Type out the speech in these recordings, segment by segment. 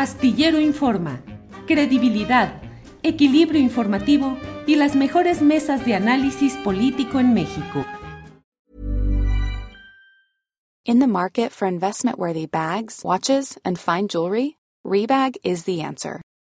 Astillero Informa, credibilidad, equilibrio informativo y las mejores mesas de análisis político en México. In the market for investment-worthy bags, watches, and fine jewelry, Rebag is the answer.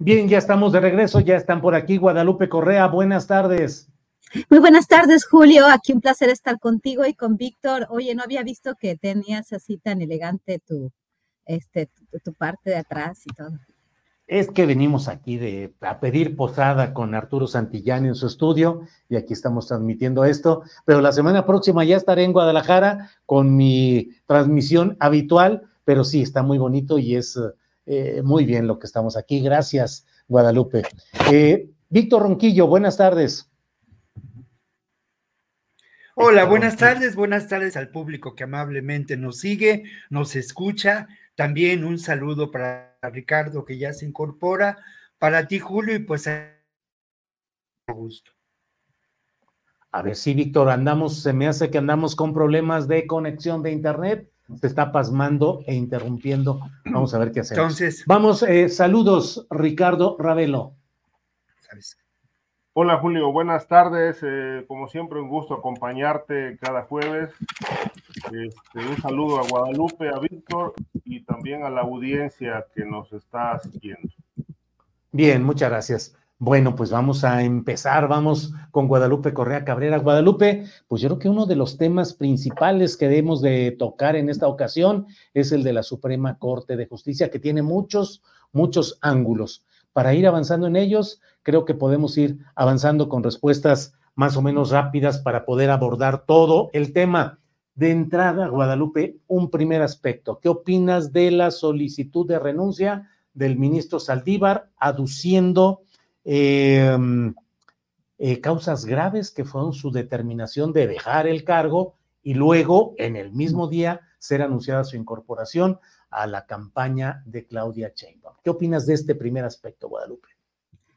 Bien, ya estamos de regreso, ya están por aquí Guadalupe Correa, buenas tardes. Muy buenas tardes, Julio. Aquí un placer estar contigo y con Víctor. Oye, no había visto que tenías así tan elegante tu, este, tu, tu parte de atrás y todo. Es que venimos aquí de, a pedir posada con Arturo Santillán en su estudio y aquí estamos transmitiendo esto, pero la semana próxima ya estaré en Guadalajara con mi transmisión habitual, pero sí, está muy bonito y es eh, muy bien lo que estamos aquí. Gracias, Guadalupe. Eh, Víctor Ronquillo, buenas tardes. Hola, buenas tardes, buenas tardes al público que amablemente nos sigue, nos escucha. También un saludo para Ricardo que ya se incorpora, para ti Julio y pues a gusto. A ver si, Víctor, andamos, se me hace que andamos con problemas de conexión de internet. Se está pasmando e interrumpiendo. Vamos a ver qué hacemos. Entonces, Vamos, eh, saludos, Ricardo Ravelo. ¿sabes? Hola Julio, buenas tardes. eh, como siempre, un gusto acompañarte cada jueves. Este, un saludo a Guadalupe, a Víctor y también a la audiencia que nos está siguiendo. Bien, muchas gracias. Bueno, pues vamos a empezar, vamos con Guadalupe Correa Cabrera. Guadalupe, pues yo creo que uno de los temas principales que debemos de tocar en esta ocasión es el de la Suprema Corte de Justicia, que tiene muchos, muchos ángulos. Para ir avanzando en ellos, creo que podemos ir avanzando con respuestas más o menos rápidas para poder abordar todo el tema. De entrada, Guadalupe, un primer aspecto. ¿Qué opinas de la solicitud de renuncia del ministro Saldívar aduciendo eh, eh, causas graves que fueron su determinación de dejar el cargo y luego, en el mismo día, ser anunciada su incorporación a la campaña de Claudia Sheinbaum? ¿Qué opinas de este primer aspecto, Guadalupe?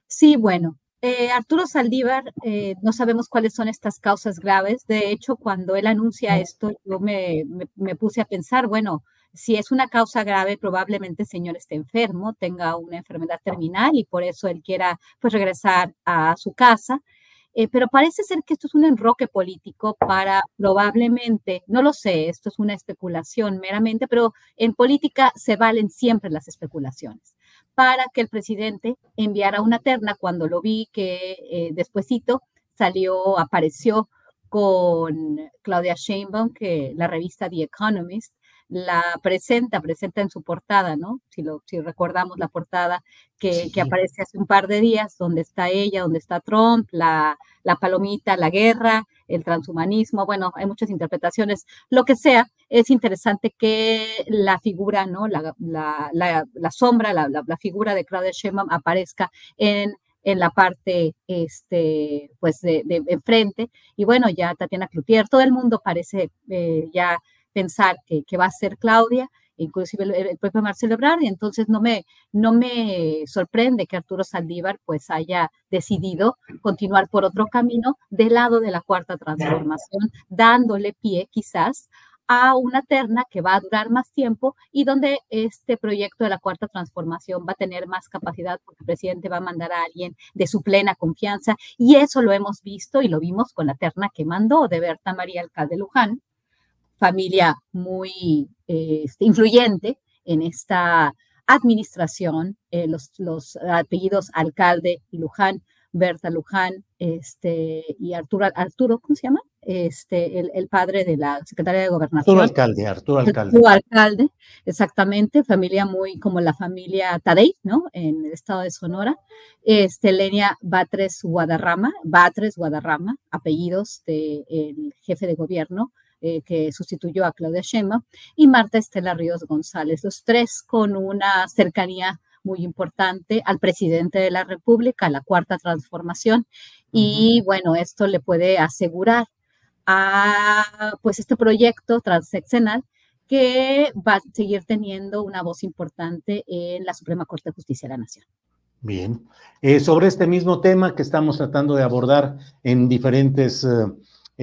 Sí, bueno, eh, Arturo Saldívar, eh, no sabemos cuáles son estas causas graves. De hecho, cuando él anuncia esto, yo me, me- me puse a pensar, bueno, si es una causa grave, probablemente el señor esté enfermo, tenga una enfermedad terminal y por eso él quiera pues regresar a su casa. Eh, pero parece ser que esto es un enroque político para probablemente, no lo sé, esto es una especulación meramente, pero en política se valen siempre las especulaciones para que el presidente enviara una terna cuando lo vi que eh, despuesito salió, apareció con Claudia Sheinbaum, que la revista The Economist la presenta, presenta en su portada, ¿no? Si, lo, si recordamos la portada que, Sí. que aparece hace un par de días, donde está ella, donde está Trump, la, la palomita, la guerra, el transhumanismo, bueno, hay muchas interpretaciones. Lo que sea, es interesante que la figura, ¿no? La, la, la, sombra, la, la, la figura de Claudia Sheinbaum aparezca en en la parte, este, pues, de, de enfrente. Y bueno, ya Tatiana Cloutier, todo el mundo parece eh, ya pensar que, va a ser Claudia, inclusive el, el, propio Marcelo Ebrard, y entonces no me, no me sorprende que Arturo Saldívar pues haya decidido continuar por otro camino del lado de la cuarta transformación, dándole pie quizás a una terna que va a durar más tiempo y donde este proyecto de la cuarta transformación va a tener más capacidad porque el presidente va a mandar a alguien de su plena confianza y eso lo hemos visto y lo vimos con la terna que mandó de Berta María Alcalde Luján, familia muy eh, influyente en esta administración, eh, los, los apellidos alcalde y Luján, Berta Luján, este, y Arturo, Arturo, ¿cómo se llama? Este, el, padre de la secretaria de Gobernación. Arturo Alcalde, Arturo Alcalde. Arturo Alcalde, exactamente, familia muy como la familia Tadei, ¿no? En el estado de Sonora. Este, Lenia Batres Guadarrama, Batres Guadarrama, apellidos del jefe de gobierno, eh, que sustituyó a Claudia Sheinbaum, y Marta Estela Ríos González, los tres con una cercanía muy importante al presidente de la República, a la cuarta transformación, y bueno, esto le puede asegurar a pues este proyecto transeccional que va a seguir teniendo una voz importante en la Suprema Corte de Justicia de la Nación. Bien, eh, sobre este mismo tema que estamos tratando de abordar en diferentes eh,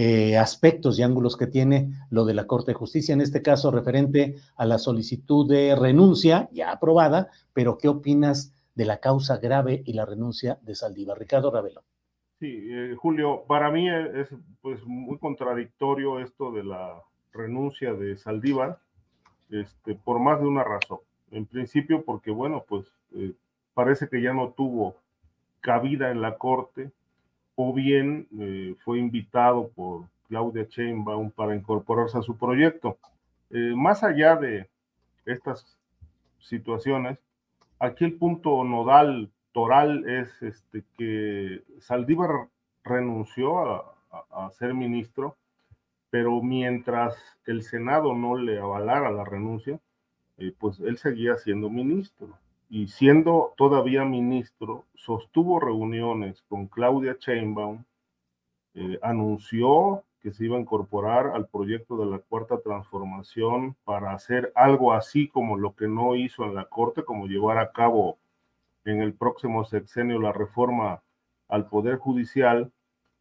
eh, aspectos y ángulos que tiene lo de la Corte de Justicia, en este caso referente a la solicitud de renuncia ya aprobada, pero ¿qué opinas de la causa grave y la renuncia de Saldívar? Ricardo Ravelo. Sí, eh, Julio, para mí es pues muy contradictorio esto de la renuncia de Saldívar, este, por más de una razón. En principio, porque bueno, pues eh, parece que ya no tuvo cabida en la Corte, o bien eh, fue invitado por Claudia Sheinbaum para incorporarse a su proyecto. Eh, más allá de estas situaciones, aquí el punto nodal, toral, es este, que Saldívar renunció a, ser ministro, pero mientras el Senado no le avalara la renuncia, eh, pues él seguía siendo ministro y siendo todavía ministro, sostuvo reuniones con Claudia Sheinbaum, eh, anunció que se iba a incorporar al proyecto de la cuarta transformación para hacer algo así como lo que no hizo en la Corte, como llevar a cabo en el próximo sexenio la reforma al Poder Judicial,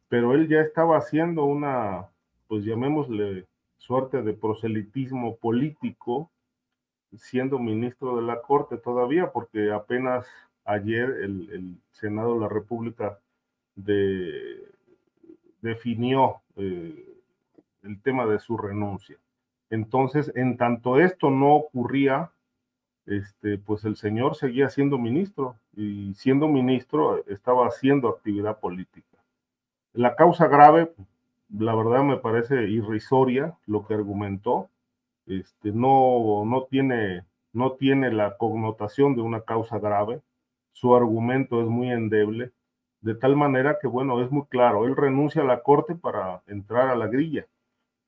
pero él ya estaba haciendo una, pues llamémosle suerte de proselitismo político, siendo ministro de la Corte todavía, porque apenas ayer el, Senado de la República definió eh, el tema de su renuncia. Entonces, en tanto esto no ocurría, este, pues el señor seguía siendo ministro y siendo ministro estaba haciendo actividad política. La causa grave, la verdad me parece irrisoria lo que argumentó, este, no, no, tiene, no tiene la connotación de una causa grave, su argumento es muy endeble, de tal manera que, bueno, es muy claro, él renuncia a la corte para entrar a la grilla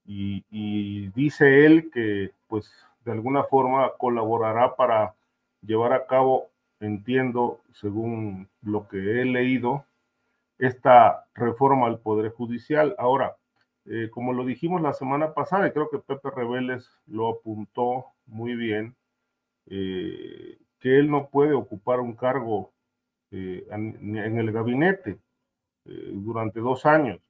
y, y dice él que, pues, de alguna forma colaborará para llevar a cabo, entiendo, según lo que he leído, esta reforma al Poder Judicial. Ahora, eh, como lo dijimos la semana pasada, y creo que Pepe Reveles lo apuntó muy bien, eh, que él no puede ocupar un cargo eh, en, el gabinete durante dos años.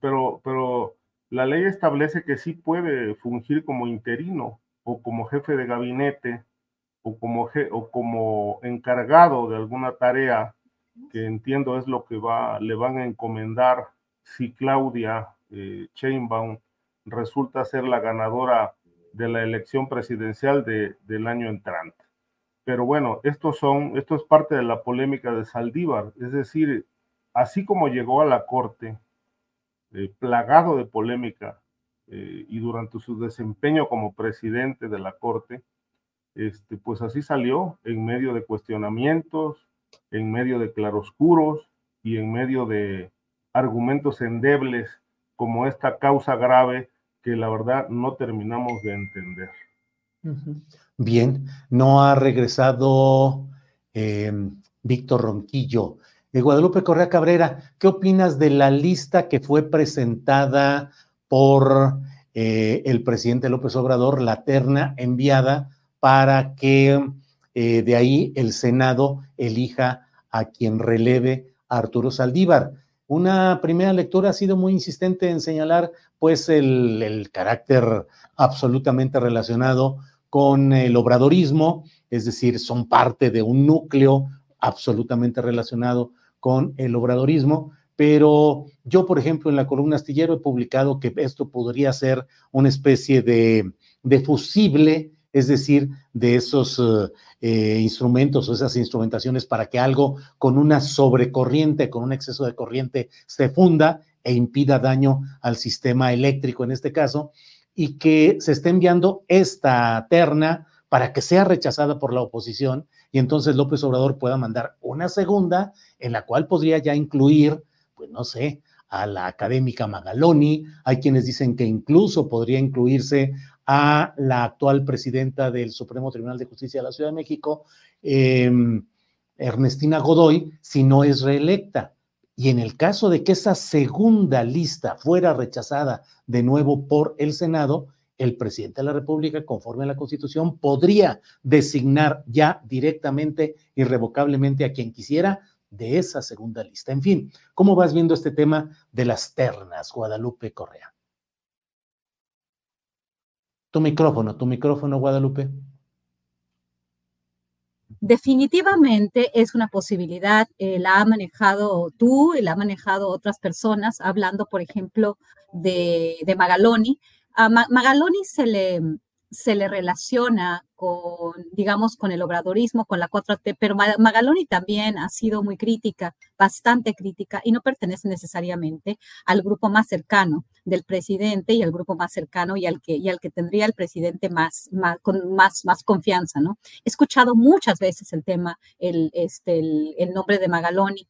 pero, pero la ley establece que sí puede fungir como interino o como jefe de gabinete o como, o como encargado de alguna tarea que entiendo es lo que va, le van a encomendar si Claudia eh, Sheinbaum resulta ser la ganadora de la elección presidencial de, del año entrante. Pero bueno, esto, son, esto es parte de la polémica de Saldívar, es decir, así como llegó a la corte, eh, plagado de polémica, eh, y durante su desempeño como presidente de la corte, este, pues así salió en medio de cuestionamientos, en medio de claroscuros y en medio de argumentos endebles como esta causa grave que la verdad no terminamos de entender. Bien, no ha regresado eh, Víctor Ronquillo. de Guadalupe Correa Cabrera, ¿qué opinas de la lista que fue presentada por eh, el presidente López Obrador, la terna enviada para que eh, de ahí el Senado elija a quien releve a Arturo Saldívar? Una primera lectura ha sido muy insistente en señalar pues el, carácter absolutamente relacionado con el obradorismo, es decir, son parte de un núcleo absolutamente relacionado con el obradorismo, pero yo, por ejemplo, en la columna astillero he publicado que esto podría ser una especie de, de fusible es decir, de esos eh, eh, instrumentos o esas instrumentaciones para que algo con una sobrecorriente, con un exceso de corriente, se funda e impida daño al sistema eléctrico en este caso, y que se esté enviando esta terna para que sea rechazada por la oposición y entonces López Obrador pueda mandar una segunda en la cual podría ya incluir, pues no sé, a la académica Magaloni, hay quienes dicen que incluso podría incluirse a la actual presidenta del Supremo Tribunal de Justicia de la Ciudad de México, em, Ernestina Godoy, si no es reelecta. Y en el caso de que esa segunda lista fuera rechazada de nuevo por el Senado, el presidente de la República, conforme a la Constitución, podría designar ya directamente, irrevocablemente a quien quisiera de esa segunda lista. En fin, ¿cómo vas viendo este tema de las ternas, Guadalupe Correa? Tu micrófono, tu micrófono, Guadalupe. Definitivamente es una posibilidad, eh, la ha manejado tú la ha manejado otras personas, hablando, por ejemplo, de, Magaloni. A Magaloni se le, se le relaciona con, digamos, con el obradorismo, con la 4T, pero Magaloni también ha sido muy crítica, bastante crítica, y no pertenece necesariamente al grupo más cercano del presidente y al grupo más cercano y al que, y al que tendría el presidente más, más, con más, más confianza, ¿no? He escuchado muchas veces el tema, el, este, el nombre de Magaloni.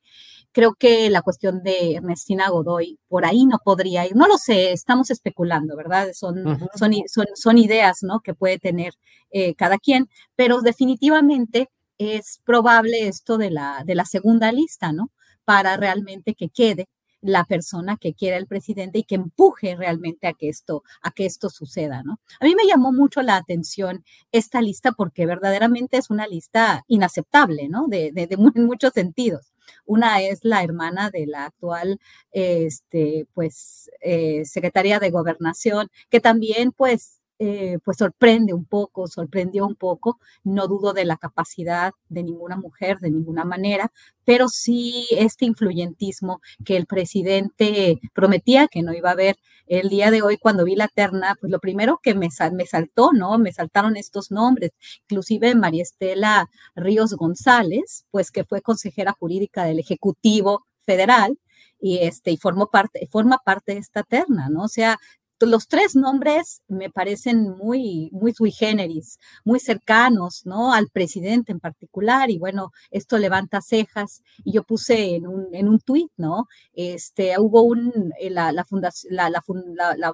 Creo que la cuestión de Ernestina Godoy por ahí no podría ir. No lo sé, estamos especulando, ¿verdad? Son, son, son, ideas, ¿no? Que puede tener eh, cada quien, pero definitivamente es probable esto de la, de la segunda lista, ¿no? Para realmente que quede la persona que quiera el presidente y que empuje realmente a que esto, a que esto suceda, ¿no? A mí me llamó mucho la atención esta lista porque verdaderamente es una lista inaceptable, ¿no? De, de, muchos sentidos. Una es la hermana de la actual, este, pues, eh, secretaria de gobernación, que también, pues, eh, pues sorprende un poco, sorprendió un poco. No dudo de la capacidad de ninguna mujer, de ninguna manera, pero sí este influyentismo que el presidente prometía que no iba a haber. El día de hoy, cuando vi la terna, pues lo primero que me, me saltó, ¿no? Me saltaron estos nombres, inclusive María Estela Ríos González, pues que fue consejera jurídica del Ejecutivo Federal, y este y formó parte forma parte de esta terna, ¿no? O sea, los tres nombres me parecen muy, muy sui generis, muy cercanos, ¿no? Al presidente en particular, y bueno, esto levanta cejas, y yo puse en un, en un tuit, ¿no? Este, hubo un, eh, la, la, fundación, la, la, la,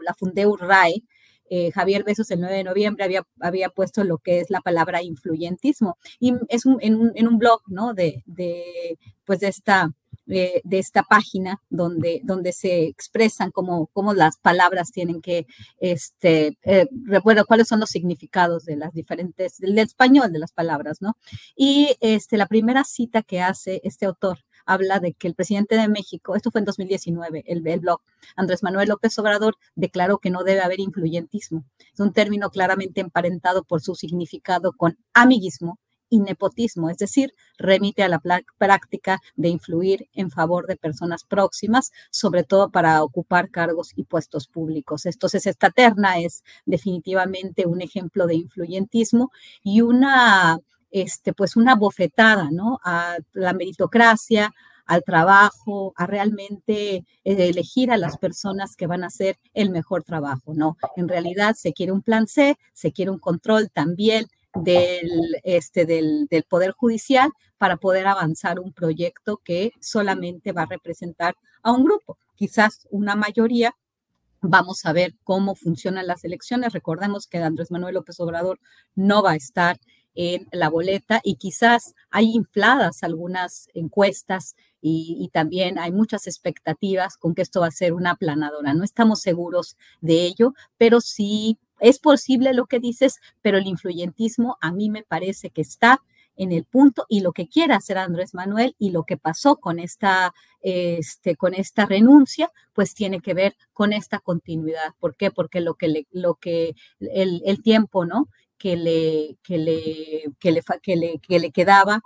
RAE, eh, Javier Besos el 9 de noviembre había, había puesto lo que es la palabra influyentismo, y es un, en, un, en un blog, ¿no? De, de, pues de esta de, esta página donde, donde se expresan cómo, cómo las palabras tienen que, este, eh, recuerdo cuáles son los significados de las diferentes, del español de las palabras, ¿no? Y este, la primera cita que hace este autor habla de que el presidente de México, esto fue en 2019, el, el blog, Andrés Manuel López Obrador declaró que no debe haber influyentismo. Es un término claramente emparentado por su significado con amiguismo y nepotismo, es decir, remite a la práctica de influir en favor de personas próximas, sobre todo para ocupar cargos y puestos públicos. Entonces, esta terna es definitivamente un ejemplo de influyentismo y una, este, pues una bofetada, ¿no? A la meritocracia, al trabajo, a realmente eh, elegir a las personas que van a hacer el mejor trabajo, ¿no? En realidad se quiere un plan C, se quiere un control también del, este, del, del, Poder Judicial para poder avanzar un proyecto que solamente va a representar a un grupo, quizás una mayoría. Vamos a ver cómo funcionan las elecciones. Recordemos que Andrés Manuel López Obrador no va a estar en la boleta y quizás hay infladas algunas encuestas y, y, también hay muchas expectativas con que esto va a ser una aplanadora. No estamos seguros de ello, pero sí es posible lo que dices, pero el influyentismo a mí me parece que está en el punto y lo que quiere hacer Andrés Manuel y lo que pasó con esta, este, con esta renuncia, pues tiene que ver con esta continuidad. ¿Por qué? Porque lo que, le, lo que el, tiempo, ¿no? Que le, que le, que le, que le, que le quedaba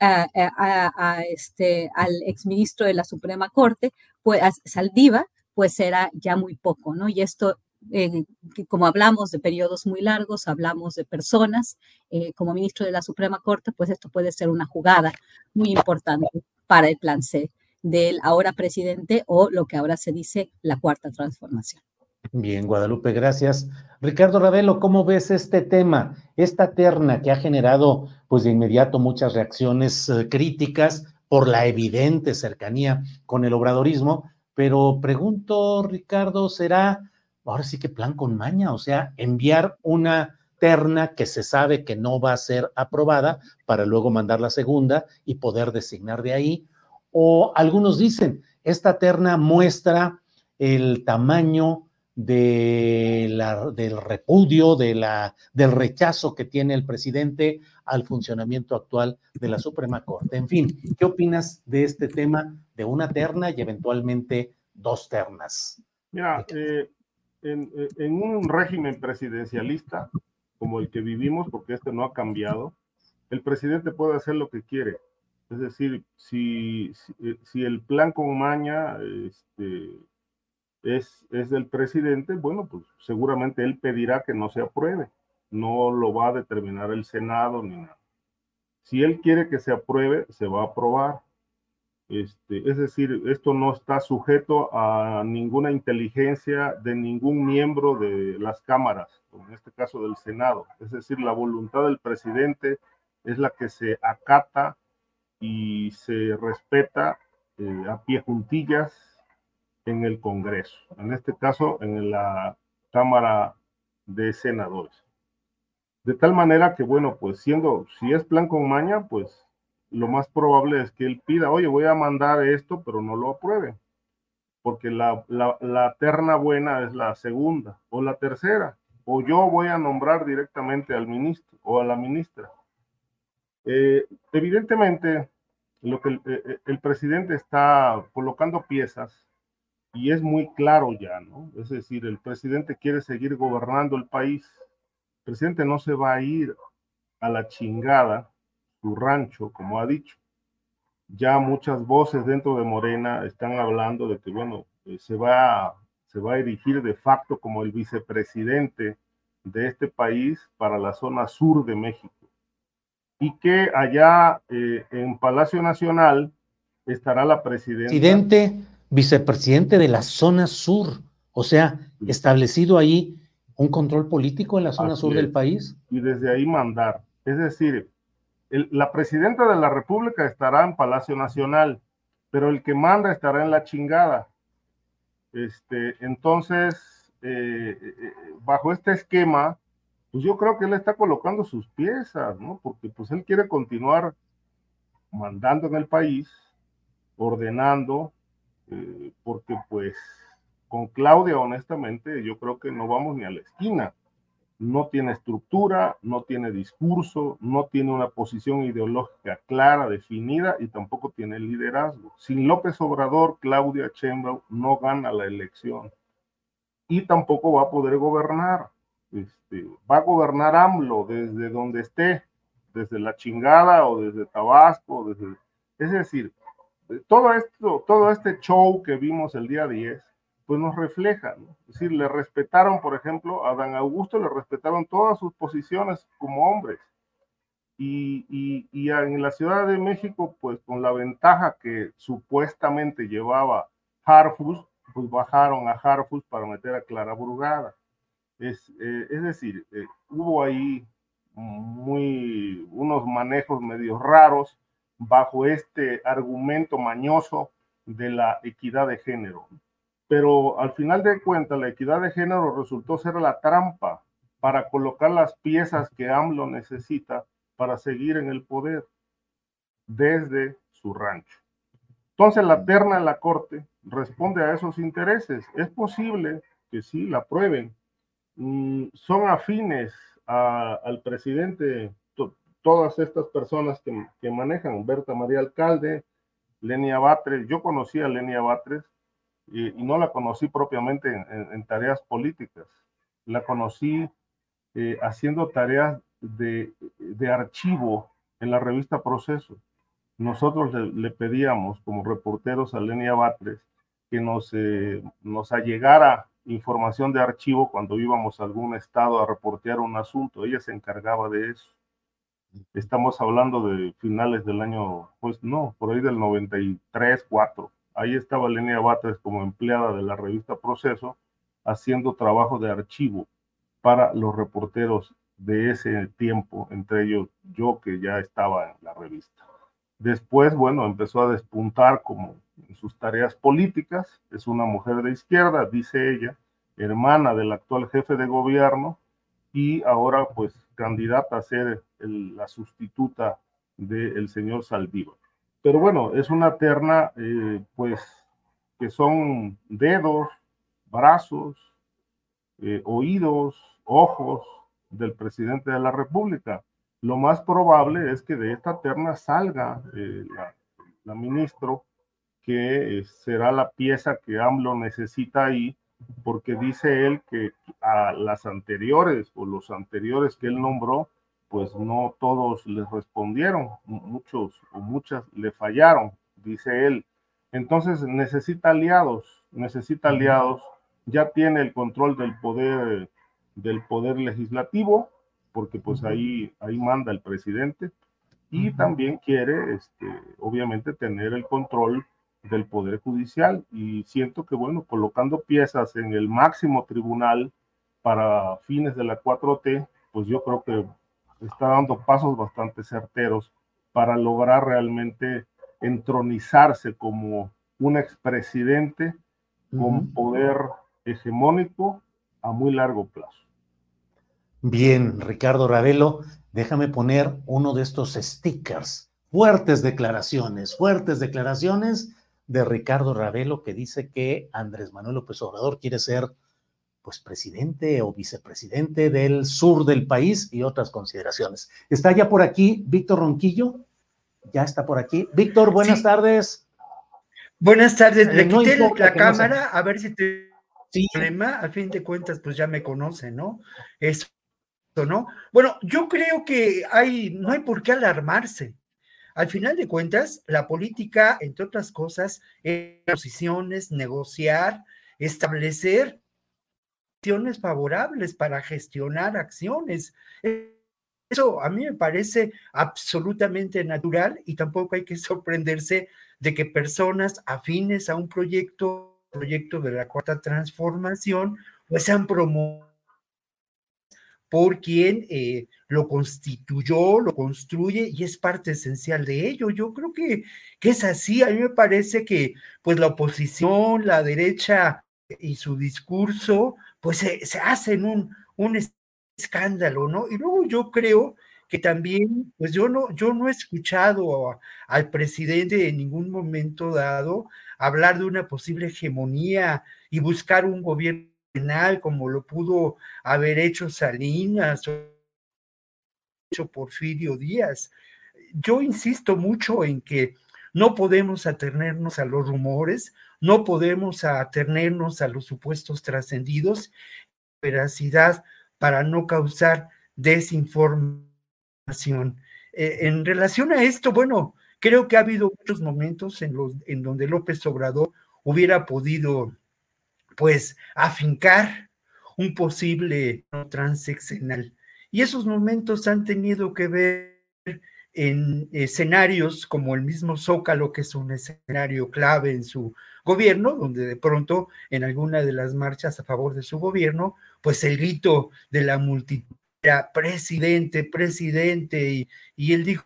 a, a, este, al exministro de la Suprema Corte, pues Saldiva, pues era ya muy poco, ¿no? Y esto eh, como hablamos de periodos muy largos, hablamos de personas, eh, como ministro de la Suprema Corte, pues esto puede ser una jugada muy importante para el plan C del ahora presidente o lo que ahora se dice la cuarta transformación. Bien, Guadalupe, gracias. Ricardo Ravelo, ¿cómo ves este tema? Esta terna que ha generado, pues de inmediato, muchas reacciones eh, críticas por la evidente cercanía con el obradorismo, pero pregunto, Ricardo, ¿será ahora sí que plan con maña? O sea, enviar una terna que se sabe que no va a ser aprobada para luego mandar la segunda y poder designar de ahí. O algunos dicen, esta terna muestra el tamaño de la, del repudio, de la, del rechazo que tiene el presidente al funcionamiento actual de la Suprema Corte. En fin, ¿qué opinas de este tema de una terna y eventualmente dos ternas? Mira, eh, en, en, un régimen presidencialista como el que vivimos, porque este no ha cambiado, el presidente puede hacer lo que quiere. Es decir, si, si, si el plan con maña este, es, es del presidente, bueno, pues seguramente él pedirá que no se apruebe. No lo va a determinar el Senado ni nada. Si él quiere que se apruebe, se va a aprobar. Este, es decir, esto no está sujeto a ninguna inteligencia de ningún miembro de las cámaras, en este caso del Senado. Es decir, la voluntad del presidente es la que se acata y se respeta eh, a pie juntillas en el Congreso, en este caso en la Cámara de Senadores. De tal manera que, bueno, pues siendo, si es plan con maña, pues lo más probable es que él pida, oye, voy a mandar esto, pero no lo apruebe, porque la, la, terna buena es la segunda o la tercera, o yo voy a nombrar directamente al ministro o a la ministra. Eh, evidentemente, lo que el, eh, el presidente está colocando piezas y es muy claro ya, ¿no? Es decir, el presidente quiere seguir gobernando el país. El presidente no se va a ir a la chingada su rancho, como ha dicho. Ya muchas voces dentro de Morena están hablando de que, bueno, eh, se va, se va a erigir de facto como el vicepresidente de este país para la zona sur de México. Y que allá eh, en Palacio Nacional estará la presidenta. Presidente, vicepresidente de la zona sur, o sea, establecido ahí un control político en la zona sur del país. Y desde ahí mandar. Es decir, la presidenta de la República estará en Palacio Nacional, pero el que manda estará en la chingada. Este, entonces, eh, eh, bajo este esquema, pues yo creo que él está colocando sus piezas, ¿no? Porque pues él quiere continuar mandando en el país, ordenando, eh, porque pues con Claudia, honestamente, yo creo que no vamos ni a la esquina. No tiene estructura, no tiene discurso, no tiene una posición ideológica clara, definida y tampoco tiene liderazgo. Sin López Obrador, Claudia Sheinbaum no gana la elección y tampoco va a poder gobernar. Este, va a gobernar AMLO desde donde esté, desde la chingada o desde Tabasco, es decir, todo esto, todo este show que vimos el día 10, pues nos refleja, ¿no? Es decir, le respetaron, por ejemplo, a Dan Augusto le respetaron todas sus posiciones como hombres. Y, y, y, en la Ciudad de México, pues con la ventaja que supuestamente llevaba Harfus, pues bajaron a Harfus para meter a Clara Burgada. Es, eh, es decir, eh, hubo ahí muy, unos manejos medio raros bajo este argumento mañoso de la equidad de género. Pero al final de cuentas, la equidad de género resultó ser la trampa para colocar las piezas que AMLO necesita para seguir en el poder desde su rancho. Entonces, la terna de la Corte responde a esos intereses. Es posible que sí la aprueben. Mm, son afines al presidente todas estas personas que, manejan, Berta María Alcalde, Lenia Batres, yo conocí a Lenia Batres y, no la conocí propiamente en, tareas políticas, la conocí eh, haciendo tareas de, archivo en la revista Proceso. Nosotros le, pedíamos como reporteros a Lenia Batres que nos, eh, nos allegara información de archivo cuando íbamos a algún estado a reportear un asunto. Ella se encargaba de eso. Estamos hablando de finales del año, pues no, por ahí del 93, 4. Ahí estaba Lenia Batres como empleada de la revista Proceso haciendo trabajo de archivo para los reporteros de ese tiempo, entre ellos yo que ya estaba en la revista. Después, bueno, empezó a despuntar como en sus tareas políticas. Es una mujer de izquierda, dice ella, hermana del actual jefe de gobierno y ahora pues candidata a ser la sustituta del señor Saldívar. Pero bueno, es una terna eh, pues que son dedos, brazos, eh, oídos, ojos del presidente de la República. Lo más probable es que de esta terna salga eh, la, la ministro que será la pieza que AMLO necesita ahí, porque dice él que a las anteriores o los anteriores que él nombró, pues no todos les respondieron, muchos o muchas le fallaron, dice él. Entonces necesita aliados, necesita aliados, ya tiene el control del poder del poder legislativo, porque pues ahí ahí manda el presidente y también quiere este obviamente tener el control del Poder Judicial y siento que, bueno, colocando piezas en el máximo tribunal para fines de la 4T, pues yo creo que está dando pasos bastante certeros para lograr realmente entronizarse como un expresidente con poder hegemónico a muy largo plazo. Bien, Ricardo Ravelo, déjame poner uno de estos stickers. Fuertes declaraciones, fuertes declaraciones de Ricardo Ravelo que dice que Andrés Manuel López Obrador quiere ser pues presidente o vicepresidente del sur del país y otras consideraciones. ¿Está ya por aquí Víctor Ronquillo? Ya está por aquí. Víctor, buenas tardes. Buenas tardes. Le quité la cámara a ver si te sí. problema. Al fin de cuentas, pues ya me conoce, ¿no? Eso, ¿no? Bueno, yo creo que hay, no hay por qué alarmarse. Al final de cuentas, la política, entre otras cosas, es posiciones, negociar, establecer acciones favorables para gestionar acciones. Eso a mí me parece absolutamente natural y tampoco hay que sorprenderse de que personas afines a un proyecto, proyecto de la cuarta transformación, pues han promovido por quien eh, lo constituyó, lo construye y es parte esencial de ello. Yo creo que, que es así. A mí me parece que pues la oposición, la derecha y su discurso, pues se, hacen un, un escándalo, ¿no? Y luego yo creo que también, pues yo no, yo no he escuchado al presidente en ningún momento dado hablar de una posible hegemonía y buscar un gobierno como lo pudo haber hecho Salinas o hecho Porfirio Díaz. Yo insisto mucho en que no podemos atenernos a los rumores, no podemos atenernos a los supuestos trascendidos, veracidad para no causar desinformación. Eh, en relación a esto, bueno, creo que ha habido muchos momentos en, los, en donde López Obrador hubiera podido pues afincar un posible transeccional. Y esos momentos han tenido que ver en escenarios como el mismo Zócalo, que es un escenario clave en su gobierno, donde de pronto en alguna de las marchas a favor de su gobierno, pues el grito de la multitud era presidente, presidente, y, y él dijo,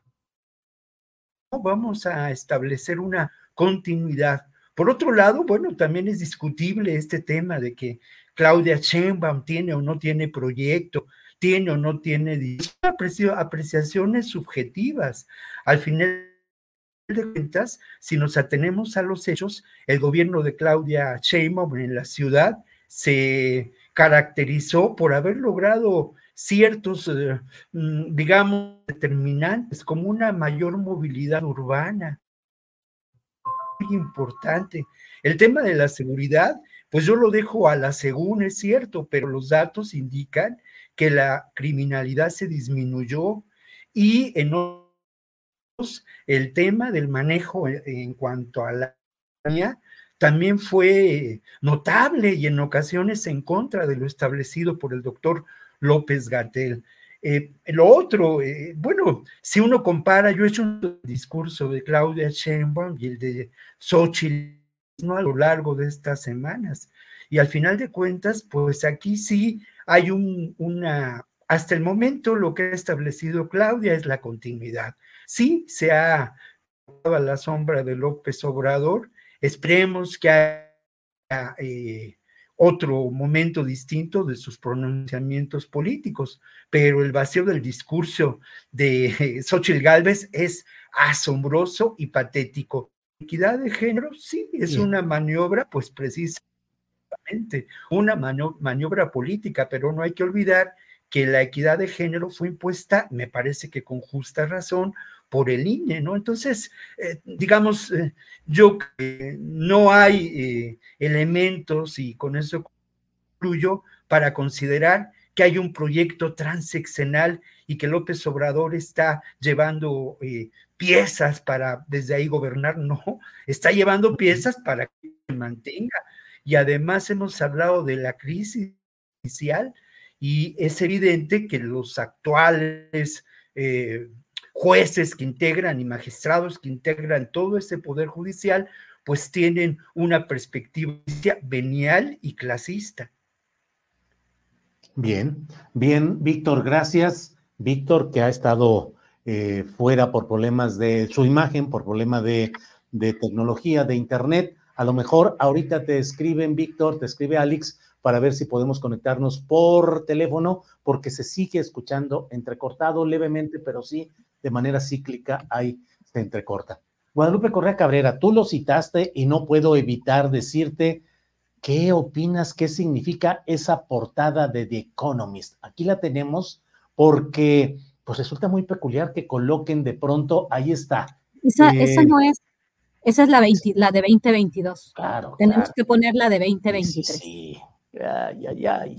vamos a establecer una continuidad por otro lado, bueno, también es discutible este tema de que Claudia Sheinbaum tiene o no tiene proyecto, tiene o no tiene apreciaciones subjetivas. Al final de cuentas, si nos atenemos a los hechos, el gobierno de Claudia Sheinbaum en la ciudad se caracterizó por haber logrado ciertos, eh, mm, digamos, determinantes, como una mayor movilidad urbana, muy importante. El tema de la seguridad, pues yo lo dejo a la según, es cierto, pero los datos indican que la criminalidad se disminuyó y en otros, el tema del manejo en cuanto a la también fue notable y en ocasiones en contra de lo establecido por el doctor López Gatel. Eh, lo otro, eh, bueno, si uno compara, yo he hecho un discurso de Claudia Sheinbaum y el de Xochitl a lo largo de estas semanas. Y al final de cuentas, pues aquí sí hay un, una, hasta el momento lo que ha establecido Claudia es la continuidad. Sí, se ha a la sombra de López Obrador, esperemos que haya eh, otro momento distinto de sus pronunciamientos políticos, pero el vacío del discurso de Xochitl Gálvez es asombroso y patético. Equidad de género, sí, es una maniobra, pues una maniobra política, pero no hay que olvidar que la equidad de género fue impuesta, me parece que con justa razón, por el INE, ¿no? Entonces, eh, digamos, eh, yo que no hay eh, elementos, y con eso concluyo, para considerar que hay un proyecto transeccional y que López Obrador está llevando piezas para desde ahí gobernar, no, está llevando piezas para que mantenga. Y además hemos hablado de la crisis inicial y es evidente que los actuales jueces que integran y magistrados que integran todo ese poder judicial, pues tienen una perspectiva venial y clasista. Bien, bien, Víctor, gracias. Víctor, que ha estado eh, fuera por problemas de su imagen, por problemas de, de tecnología, de Internet. A lo mejor ahorita te escriben, Víctor, te escribe Alex, para ver si podemos conectarnos por teléfono, porque se sigue escuchando entrecortado levemente, pero sí de manera cíclica ahí se entrecorta. Guadalupe Correa Cabrera, tú lo citaste y no puedo evitar decirte qué opinas, qué significa esa portada de The Economist. Aquí la tenemos porque pues resulta muy peculiar que coloquen de pronto, ahí está. Esa, eh, no es, esa es la, la de 2022. Claro. Tenemos que poner la de 2023. Sí, sí. Ay, ay, ay.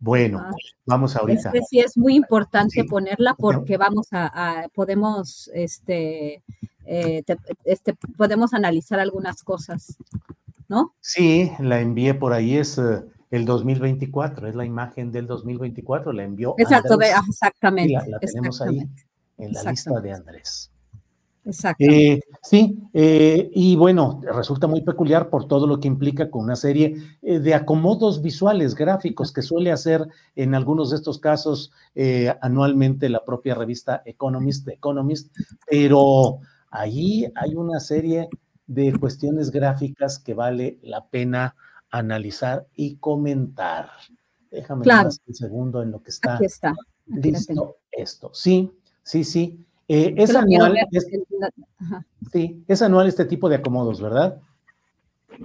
Bueno, ah, vamos ahorita. Este sí es muy importante ponerla porque vamos a, podemos, este, eh, este, podemos analizar algunas cosas, ¿no? Sí, la envié por ahí, es eh, el 2024, es la imagen del 2024, la envió. Exacto, exactamente. La, tenemos ahí en la lista de Andrés. Exacto. Eh, sí, eh, y bueno, resulta muy peculiar por todo lo que implica con una serie eh, de acomodos visuales, gráficos, que suele hacer en algunos de estos casos anualmente la propia revista Economist, Economist, pero ahí hay una serie de cuestiones gráficas que vale la pena analizar y comentar. Déjame un segundo en lo que está, está. listo esto. Sí, sí, sí. Eh, es anual, sí, es anual este tipo de acomodos, ¿verdad?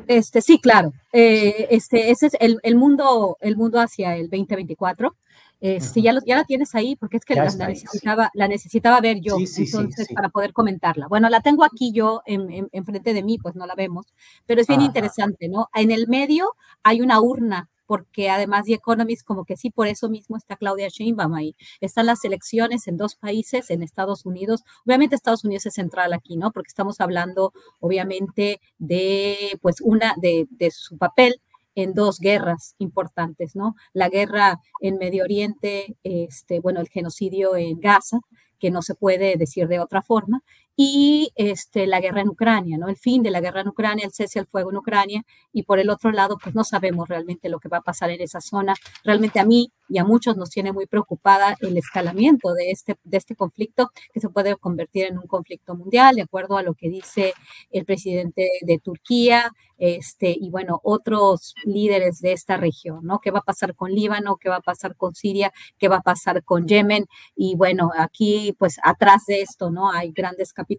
Este, sí, claro. Eh, este, ese es el, mundo, el mundo hacia el 2024. Este, ya, ya la tienes ahí, porque es que la, necesitaba, la necesitaba ver yo, entonces, para poder comentarla. Bueno, la tengo aquí yo en, en, frente de mí, pues no la vemos, pero es bien interesante, ¿no? En el medio hay una urna porque además de Economist, como que sí, por eso mismo está Claudia Sheinbaum ahí. Están las elecciones en dos países, en Estados Unidos. Obviamente Estados Unidos es central aquí, ¿no? Porque estamos hablando, obviamente, de, pues, una, de, de su papel en dos guerras importantes, ¿no? La guerra en Medio Oriente, este, bueno, el genocidio en Gaza, que no se puede decir de otra forma, y este, la guerra en Ucrania, ¿no? El fin de la guerra en Ucrania, el cese al fuego en Ucrania, y por el otro lado, pues no sabemos realmente lo que va a pasar en esa zona. Realmente a mí y a muchos nos tiene muy preocupada el escalamiento de este, de este conflicto, que se puede convertir en un conflicto mundial, de acuerdo a lo que dice el presidente de Turquía, este, y bueno, otros líderes de esta región, ¿no? ¿Qué va a pasar con Líbano? ¿Qué va a pasar con Siria? ¿Qué va a pasar con Yemen? Y bueno, aquí, pues atrás de esto, ¿no? Hay grandes capitales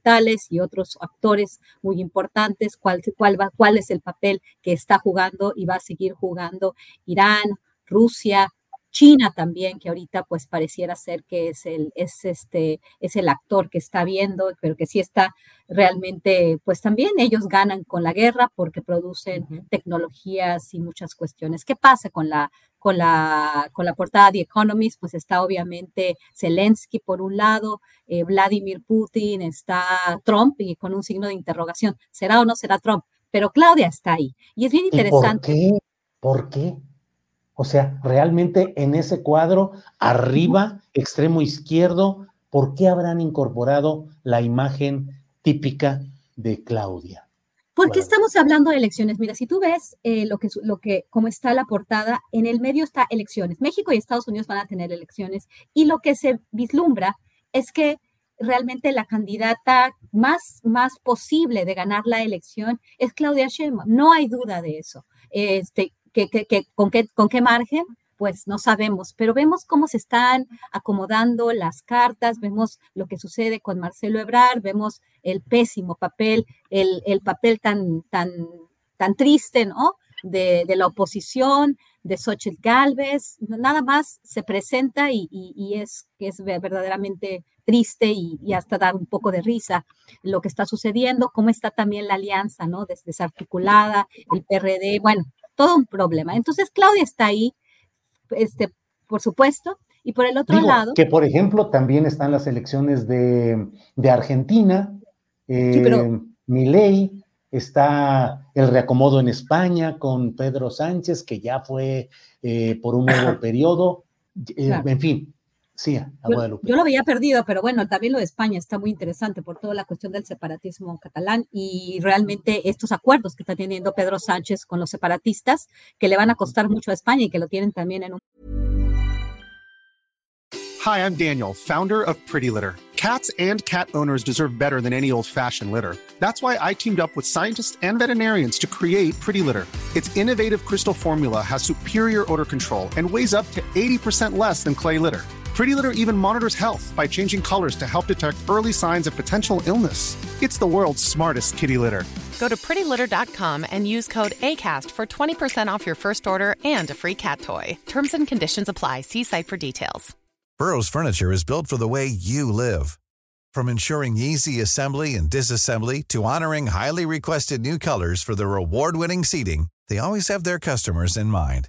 y otros actores muy importantes. ¿Cuál, cuál, va, cuál es el papel que está jugando y va a seguir jugando Irán, Rusia, China también, que ahorita pues pareciera ser que es el, es este, es el actor que está viendo, pero que sí está realmente, pues también ellos ganan con la guerra porque producen tecnologías y muchas cuestiones. ¿Qué pasa con la, con la, con la portada de Economist? Pues está obviamente Zelensky por un lado, eh, Vladimir Putin, está Trump y con un signo de interrogación. ¿Será o no será Trump? pero Claudia está ahí. Y es bien interesante. ¿Por qué? ¿Por qué? O sea, realmente en ese cuadro, arriba, extremo izquierdo, ¿por qué habrán incorporado la imagen típica de Claudia? Porque estamos hablando de elecciones. Mira, si tú ves eh, lo que, lo que, cómo está la portada, en el medio está elecciones. México y Estados Unidos van a tener elecciones y lo que se vislumbra es que realmente la candidata más, más posible de ganar la elección es Claudia Sheinbaum. No hay duda de eso. Este, que, con, qué, ¿Con qué margen? Pues no sabemos, pero vemos cómo se están acomodando las cartas, vemos lo que sucede con Marcelo Ebrard, vemos el pésimo papel, el, el papel tan, tan, tan triste, ¿no? De, de, la oposición, de Xochitl Galvez, nada más se presenta y, y, es, es verdaderamente triste y, y, hasta dar un poco de risa lo que está sucediendo, cómo está también la alianza, ¿no? Desarticulada, el PRD, bueno, todo un problema. Entonces, Claudia está ahí, este, por supuesto, y por el otro lado... Que, por ejemplo, también están las elecciones de, Argentina, eh, Milei, está el reacomodo en España con Pedro Sánchez, que ya fue eh, por un nuevo periodo, eh, en fin, Sí, a Guadalupe. Yo, lo había perdido, pero bueno, también lo de España está muy interesante por toda la cuestión del separatismo catalán y realmente estos acuerdos que está teniendo Pedro Sánchez con los separatistas, que le van a costar mucho a España y que lo tienen también en un... Hi, I'm Daniel, founder of Pretty Litter. Cats and cat owners deserve better than any old-fashioned litter. That's why I teamed up with scientists and veterinarians to create Pretty Litter. Its innovative crystal formula has superior odor control and weighs up to 80% less than clay litter. Pretty Litter even monitors health by changing colors to help detect early signs of potential illness. It's the world's smartest kitty litter. Go to prettylitter.com and use code ACAST for 20% off your first order and a free cat toy. Terms and conditions apply. See site for details. Burrow's furniture is built for the way you live. From ensuring easy assembly and disassembly to honoring highly requested new colors for their award winning seating, they always have their customers in mind.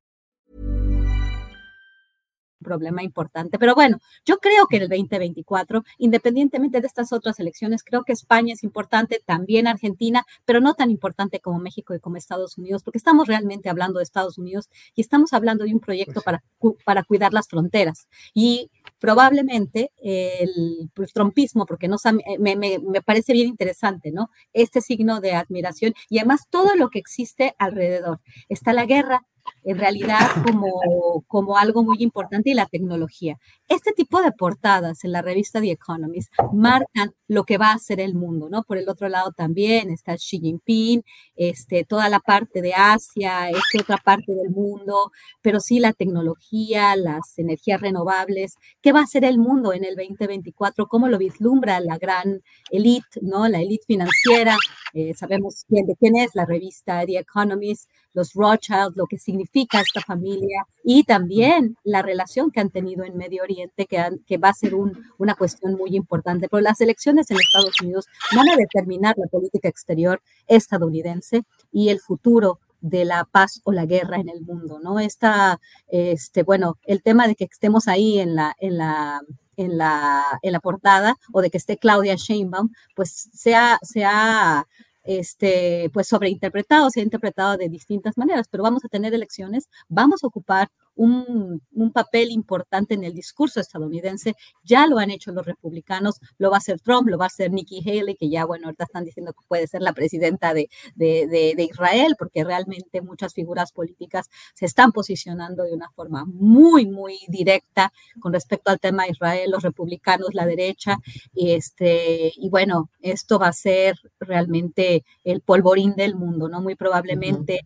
Problema importante. Pero bueno, yo creo que en el 2024, independientemente de estas otras elecciones, creo que España es importante, también Argentina, pero no tan importante como México y como Estados Unidos, porque estamos realmente hablando de Estados Unidos y estamos hablando de un proyecto para, para cuidar las fronteras. Y probablemente el pues, trompismo, porque no, me, me, me parece bien interesante, ¿no? Este signo de admiración y además todo lo que existe alrededor. Está la guerra, en realidad como, como algo muy importante y la tecnología. Este tipo de portadas en la revista The Economist marcan lo que va a ser el mundo, ¿no? Por el otro lado también está Xi Jinping, este, toda la parte de Asia, esta otra parte del mundo, pero sí la tecnología, las energías renovables, ¿qué va a ser el mundo en el 2024? ¿Cómo lo vislumbra la gran elite, ¿no? La elite financiera, eh, sabemos quién, de quién es la revista The Economist, los Rothschild, lo que significa esta familia y también la relación que han tenido en Medio Oriente, que, que va a ser una cuestión muy importante. Pero las elecciones en Estados Unidos van a determinar la política exterior estadounidense y el futuro de la paz o la guerra en el mundo, ¿no? Esta, este, bueno, el tema de que estemos ahí en la, en la, en la, en la portada o de que esté Claudia Sheinbaum, pues se ha, se ha este, pues sobreinterpretado, se ha interpretado de distintas maneras, pero vamos a tener elecciones, vamos a ocupar un, papel importante en el discurso estadounidense. Ya lo han hecho los republicanos, lo va a hacer Trump, lo va a hacer Nikki Haley, que ya, bueno, ahorita están diciendo que puede ser la presidenta de, de, Israel, porque realmente muchas figuras políticas se están posicionando de una forma muy, muy directa con respecto al tema de Israel, los republicanos, la derecha, y, este, y bueno, esto va a ser realmente el polvorín del mundo, ¿no? Muy probablemente.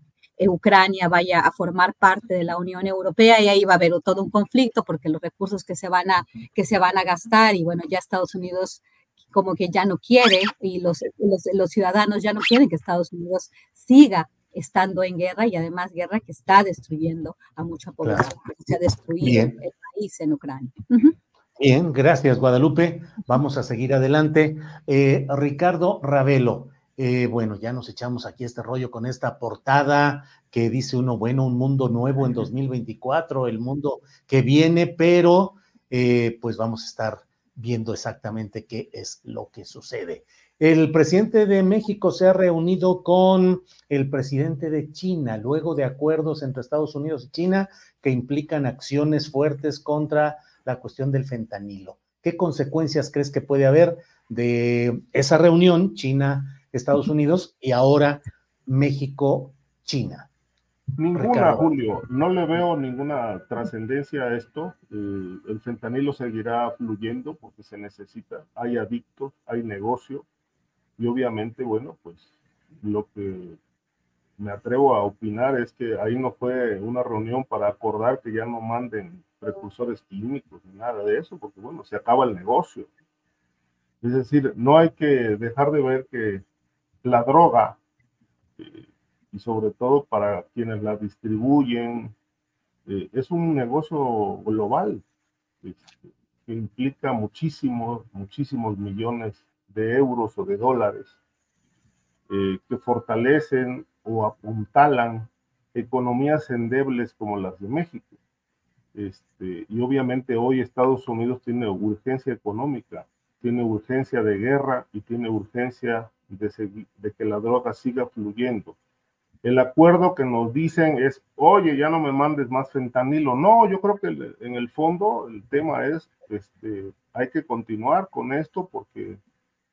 Ucrania vaya a formar parte de la Unión Europea y ahí va a haber todo un conflicto porque los recursos que se van a, que se van a gastar y bueno, ya Estados Unidos como que ya no quiere y los, los, ciudadanos ya no quieren que Estados Unidos siga estando en guerra y además guerra que está destruyendo a mucha población, se ha destruido el país en Ucrania. Bien, gracias Guadalupe. Vamos a seguir adelante. Eh, Ricardo Ravelo, eh, bueno, ya nos echamos aquí este rollo con esta portada que dice uno, bueno, un mundo nuevo en 2024, el mundo que viene, pero eh, pues vamos a estar viendo exactamente qué es lo que sucede. El presidente de México se ha reunido con el presidente de China, luego de acuerdos entre Estados Unidos y China que implican acciones fuertes contra la cuestión del fentanilo. ¿Qué consecuencias crees que puede haber de esa reunión China-Estados Unidos y ahora México-China? Ninguna, Julio. No le veo ninguna trascendencia a esto. el fentanilo seguirá fluyendo porque se necesita. Hay adictos, hay negocio y obviamente, bueno, pues lo que me atrevo a opinar es que ahí no fue una reunión para acordar que ya no manden precursores químicos ni nada de eso, porque bueno, se acaba el negocio. Es decir, no hay que dejar de ver que la droga, y sobre todo para quienes la distribuyen, eh, es un negocio global este, que implica muchísimos, muchísimos millones de euros o de dólares eh, que fortalecen o apuntalan economías endebles como las de México. Este, y obviamente hoy Estados Unidos tiene urgencia económica, tiene urgencia de guerra y tiene urgencia de, que la droga siga fluyendo. El acuerdo que nos dicen es, oye, ya no me mandes más fentanilo. No, yo creo que en el fondo el tema es, este, hay que continuar con esto porque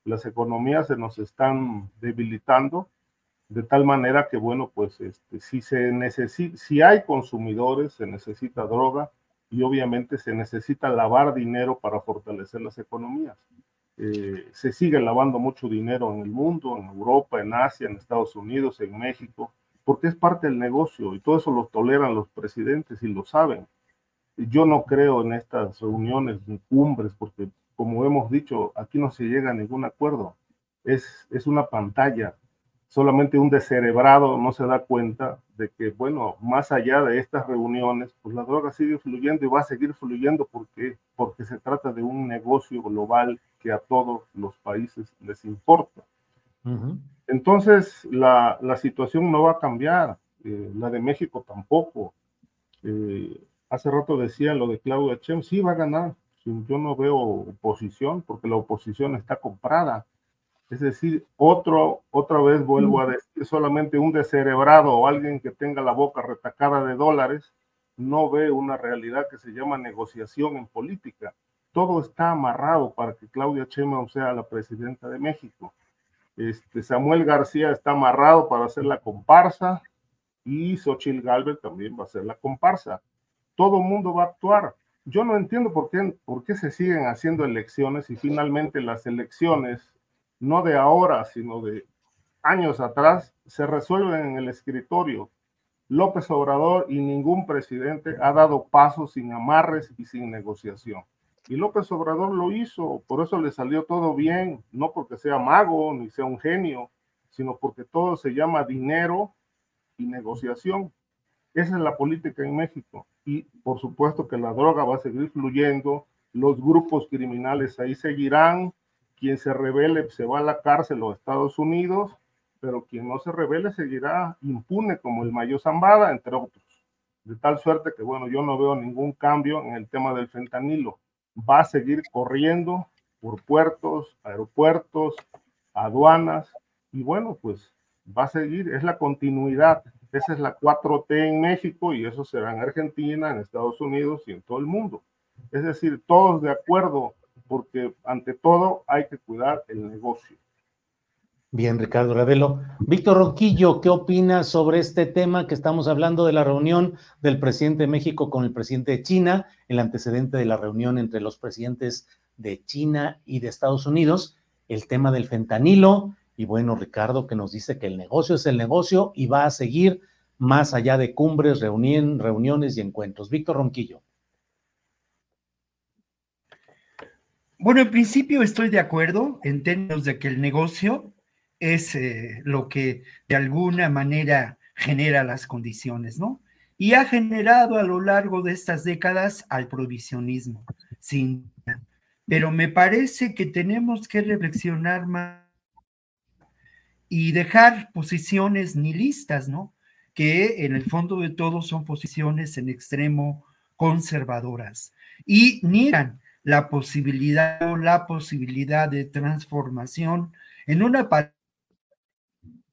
las economías se nos están debilitando de tal manera que, bueno, pues este, si, se necesita, si hay consumidores, se necesita droga y obviamente se necesita lavar dinero para fortalecer las economías. Eh, se sigue lavando mucho dinero en el mundo, en Europa, en Asia, en Estados Unidos, en México, porque es parte del negocio y todo eso lo toleran los presidentes y lo saben. Yo no creo en estas reuniones ni cumbres porque como hemos dicho, aquí no se llega a ningún acuerdo. Es, es una pantalla. Solamente un descerebrado no se da cuenta de que, bueno, más allá de estas reuniones, pues la droga sigue fluyendo y va a seguir fluyendo porque, porque se trata de un negocio global que a todos los países les importa. Entonces, la, la, situación no va a cambiar, eh, la de México tampoco. Eh, hace rato decía lo de Claudia Chem, sí va a ganar, yo no veo oposición porque la oposición está comprada. Es decir, otro, otra vez vuelvo a decir, solamente un descerebrado o alguien que tenga la boca retacada de dólares no ve una realidad que se llama negociación en política. Todo está amarrado para que Claudia Sheinbaum sea la presidenta de México. Este, Samuel García está amarrado para hacer la comparsa y Xochitl Galvez también va a ser la comparsa. Todo el mundo va a actuar yo no entiendo por qué, por qué se siguen haciendo elecciones y finalmente las elecciones, no de ahora, sino de años atrás, se resuelven en el escritorio. López Obrador y ningún presidente ha dado pasos sin amarres y sin negociación. Y López Obrador lo hizo, por eso le salió todo bien, no porque sea mago ni sea un genio, sino porque todo se llama dinero y negociación. Esa es la política en México y por supuesto que la droga va a seguir fluyendo, los grupos criminales ahí seguirán, quien se revele se va a la cárcel o Estados Unidos, pero quien no se revele seguirá impune como el Mayo Zambada, entre otros. De tal suerte que, bueno, yo no veo ningún cambio en el tema del fentanilo. Va a seguir corriendo por puertos, aeropuertos, aduanas, y bueno, pues va a seguir, es la continuidad esa es la 4T en México y eso será en Argentina, en Estados Unidos y en todo el mundo. Es decir, todos de acuerdo, porque ante todo hay que cuidar el negocio. Bien, Ricardo Ravelo. Víctor Roquillo, ¿qué opinas sobre este tema que estamos hablando de la reunión del presidente de México con el presidente de China, el antecedente de la reunión entre los presidentes de China y de Estados Unidos, el tema del fentanilo, y bueno, Ricardo, que nos dice que el negocio es el negocio y va a seguir más allá de cumbres, reuniones y encuentros. Víctor Ronquillo. Bueno, en principio estoy de acuerdo en términos de que el negocio es eh, lo que de alguna manera genera las condiciones, ¿no? Y ha generado a lo largo de estas décadas al provisionismo. sin pero me parece que tenemos que reflexionar más y dejar posiciones nihilistas, ¿no? Que en el fondo de todo son posiciones en extremo conservadoras y niegan la posibilidad o la posibilidad de transformación en una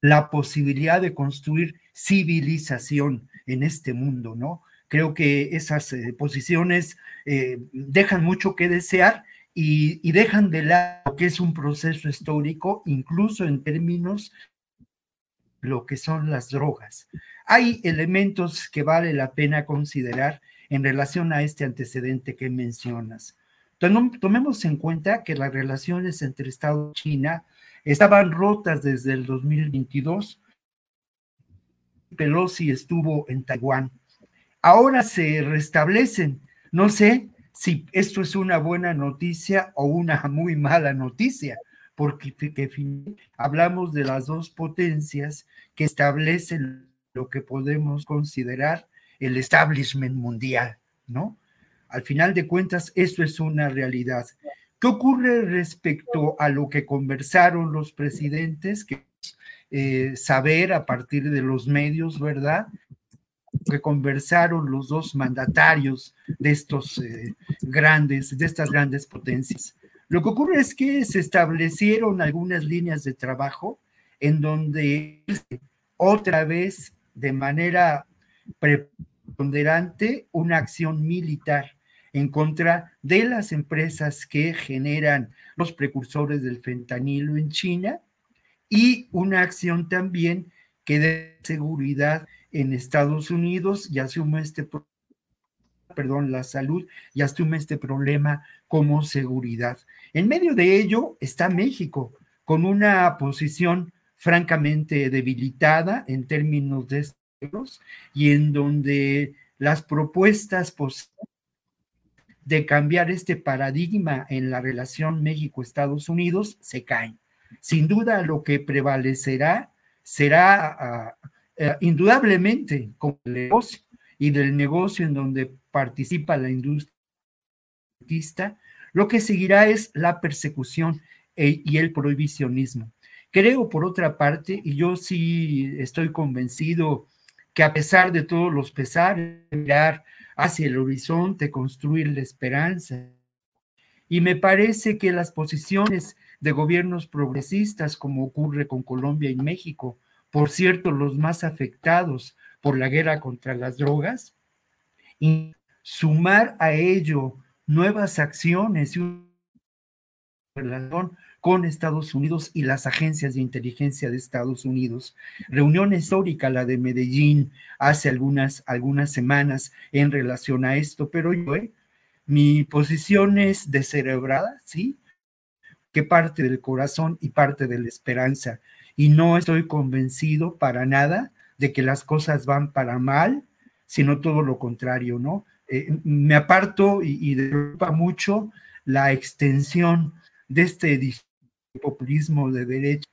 la posibilidad de construir civilización en este mundo, ¿no? Creo que esas eh, posiciones eh, dejan mucho que desear y, dejan de lado que es un proceso histórico, incluso en términos lo que son las drogas. Hay elementos que vale la pena considerar en relación a este antecedente que mencionas. Tomemos en cuenta que las relaciones entre Estados y China estaban rotas desde el 2022. Pelosi estuvo en Taiwán. Ahora se restablecen. No sé si esto es una buena noticia o una muy mala noticia, porque hablamos de las dos potencias que establecen lo que podemos considerar el establishment mundial, ¿no? Al final de cuentas, esto es una realidad. ¿Qué ocurre respecto a lo que conversaron los presidentes? Que eh, saber a partir de los medios, ¿verdad? que conversaron los dos mandatarios de estos eh, grandes, de estas grandes potencias. Lo que ocurre es que se establecieron algunas líneas de trabajo en donde otra vez de manera preponderante una acción militar en contra de las empresas que generan los precursores del fentanilo en China y una acción también que de seguridad en Estados Unidos y asume este perdón, la salud y asume este problema como seguridad. En medio de ello está México, con una posición francamente debilitada en términos de y en donde las propuestas de cambiar este paradigma en la relación México-Estados Unidos se caen. Sin duda lo que prevalecerá será ah, eh, indudablemente como el negocio y del negocio en donde participa la industria, lo que seguirá es la persecución e, y el prohibicionismo. Creo, por otra parte, y yo sí estoy convencido que a pesar de todos los pesares, mirar hacia el horizonte, construir la esperanza. Y me parece que las posiciones de gobiernos progresistas, como ocurre con Colombia y México, por cierto, los más afectados por la guerra contra las drogas, y sumar a ello nuevas acciones y una relación con Estados Unidos y las agencias de inteligencia de Estados Unidos. Reunión histórica, la de Medellín, hace algunas, algunas semanas en relación a esto, pero yo, eh, mi posición es descerebrada, ¿sí? Que parte del corazón y parte de la esperanza y no estoy convencido para nada de que las cosas van para mal, sino todo lo contrario, ¿no? Eh, me aparto y, y preocupa mucho la extensión de este populismo de derecha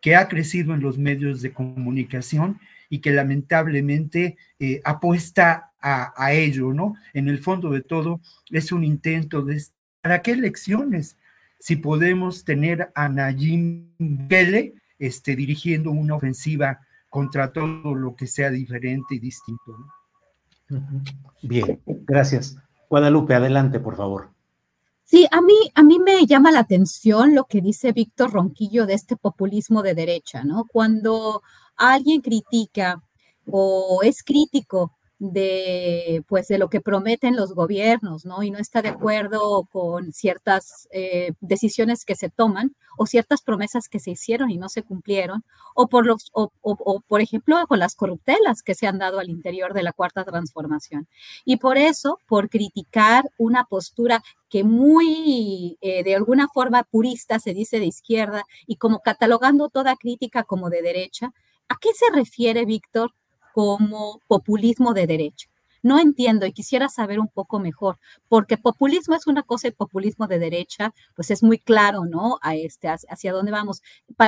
que ha crecido en los medios de comunicación y que lamentablemente eh, apuesta a, ello, ¿no? En el fondo de todo es un intento de... ¿Para qué elecciones? Si podemos tener a Nayim Bele este, dirigiendo una ofensiva contra todo lo que sea diferente y distinto. Bien, gracias. Guadalupe, adelante, por favor. Sí, a mí, a mí me llama la atención lo que dice Víctor Ronquillo de este populismo de derecha, ¿no? Cuando alguien critica o es crítico de, pues, de lo que prometen los gobiernos, ¿no? Y no está de acuerdo con ciertas eh, decisiones que se toman o ciertas promesas que se hicieron y no se cumplieron, o por, los, o, por ejemplo, con las corruptelas que se han dado al interior de la cuarta transformación. Y por eso, por criticar una postura que muy, eh, de alguna forma purista, se dice de izquierda, y como catalogando toda crítica como de derecha, ¿a qué se refiere, Víctor, como populismo de derecha. No entiendo y quisiera saber un poco mejor, porque populismo es una cosa y populismo de derecha, pues es muy claro, ¿no? A este, hacia dónde vamos.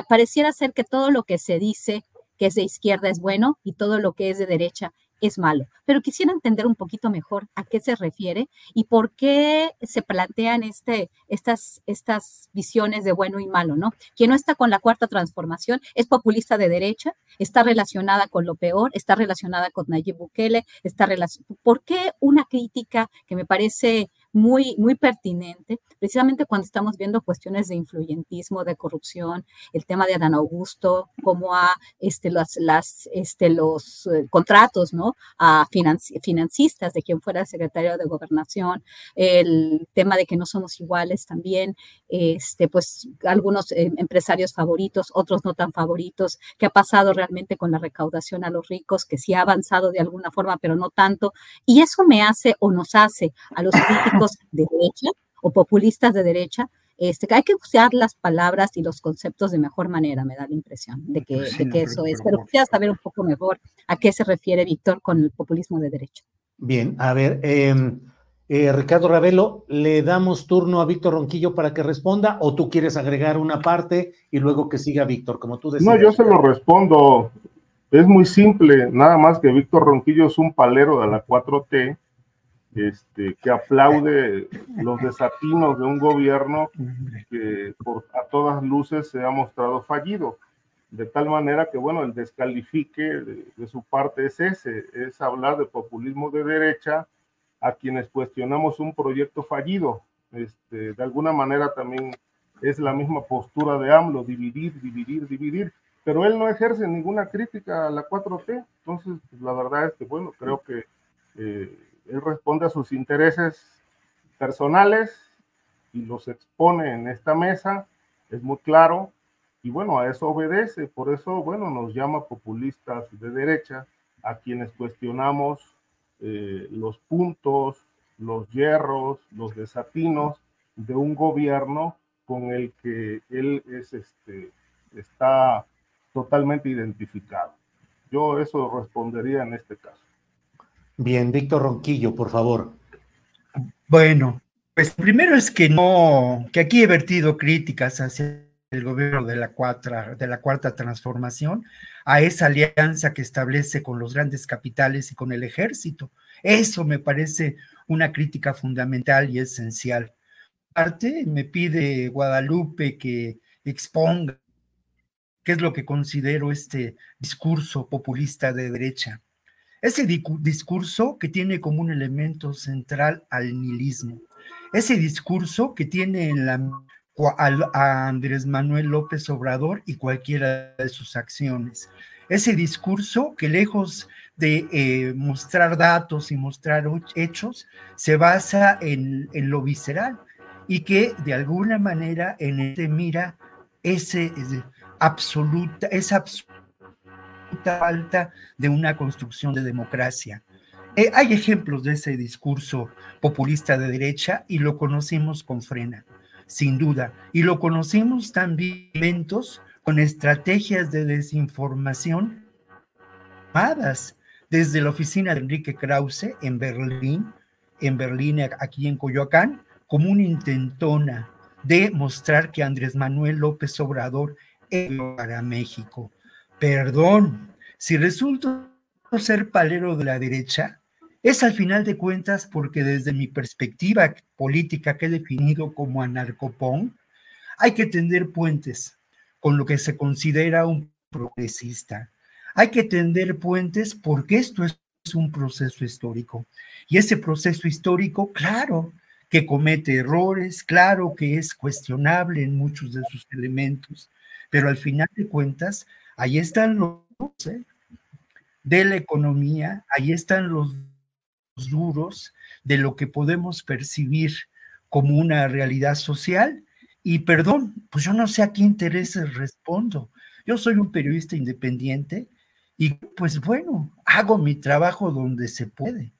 pareciera ser que todo lo que se dice que es de izquierda es bueno y todo lo que es de derecha es malo. Pero quisiera entender un poquito mejor a qué se refiere y por qué se plantean este, estas, estas visiones de bueno y malo, ¿no? Quien no está con la cuarta transformación es populista de derecha, está relacionada con lo peor, está relacionada con Nayib Bukele, está relacionada. ¿Por qué una crítica que me parece muy, muy pertinente, precisamente cuando estamos viendo cuestiones de influyentismo, de corrupción, el tema de Adán Augusto, cómo a este, las, las, este, los eh, contratos ¿no? a financistas de quien fuera secretario de gobernación, el tema de que no somos iguales también, este, pues algunos eh, empresarios favoritos, otros no tan favoritos, qué ha pasado realmente con la recaudación a los ricos, que sí ha avanzado de alguna forma, pero no tanto, y eso me hace o nos hace a los críticos de derecha o populistas de derecha, este, hay que usar las palabras y los conceptos de mejor manera, me da la impresión de que, de que eso es. Pero quisiera saber un poco mejor a qué se refiere Víctor con el populismo de derecha. Bien, a ver, em, eh, Ricardo Ravelo, ¿le damos turno a Víctor Ronquillo para que responda o tú quieres agregar una parte y luego que siga Víctor, como tú decías? No, yo se lo respondo. Es muy simple, nada más que Víctor Ronquillo es un palero de la 4T este, que aplaude los desatinos de un gobierno que por, a todas luces se ha mostrado fallido. De tal manera que, bueno, el descalifique de, su parte es ese, es hablar de populismo de derecha a quienes cuestionamos un proyecto fallido. Este, de alguna manera también es la misma postura de AMLO, dividir, dividir, dividir, pero él no ejerce ninguna crítica a la 4T. Entonces, pues, la verdad es que, bueno, creo que eh, él responde a sus intereses personales y los expone en esta mesa, es muy claro, y bueno, a eso obedece, por eso, bueno, nos llama populistas de derecha, a quienes cuestionamos eh, los puntos, los hierros, los desatinos de un gobierno con el que él es, este, está totalmente identificado. Yo eso respondería en este caso. Bien, Víctor Ronquillo, por favor. Bueno, pues primero es que no, que aquí he vertido críticas hacia el gobierno de la, cuarta, de la cuarta transformación, a esa alianza que establece con los grandes capitales y con el ejército. Eso me parece una crítica fundamental y esencial. Aparte, me pide Guadalupe que exponga qué es lo que considero este discurso populista de derecha. Ese discurso que tiene como un elemento central al nihilismo. Ese discurso que tiene en la, a Andrés Manuel López Obrador y cualquiera de sus acciones. Ese discurso que lejos de eh, mostrar datos y mostrar hechos, se basa en, en, lo visceral y que de alguna manera en este mira ese, absoluta, esa absoluta falta de una construcción de democracia. Eh, hay ejemplos de ese discurso populista de derecha y lo conocimos con frena, sin duda. Y lo conocimos también con estrategias de desinformación desde la oficina de Enrique Krause en Berlín, en Berlín, aquí en Coyoacán, como una intentona de mostrar que Andrés Manuel López Obrador era para México perdón, si resulto ser palero de la derecha, es al final de cuentas porque desde mi perspectiva política que he definido como anarcopón, hay que tender puentes con lo que se considera un progresista. Hay que tender puentes porque esto es un proceso histórico. Y ese proceso histórico, claro, que comete errores, claro que es cuestionable en muchos de sus elementos, pero al final de cuentas Ahí están los de la economía, ahí están los duros de lo que podemos percibir como una realidad social. Y perdón, pues yo no sé a qué intereses respondo. Yo soy un periodista independiente y pues bueno, hago mi trabajo donde se puede.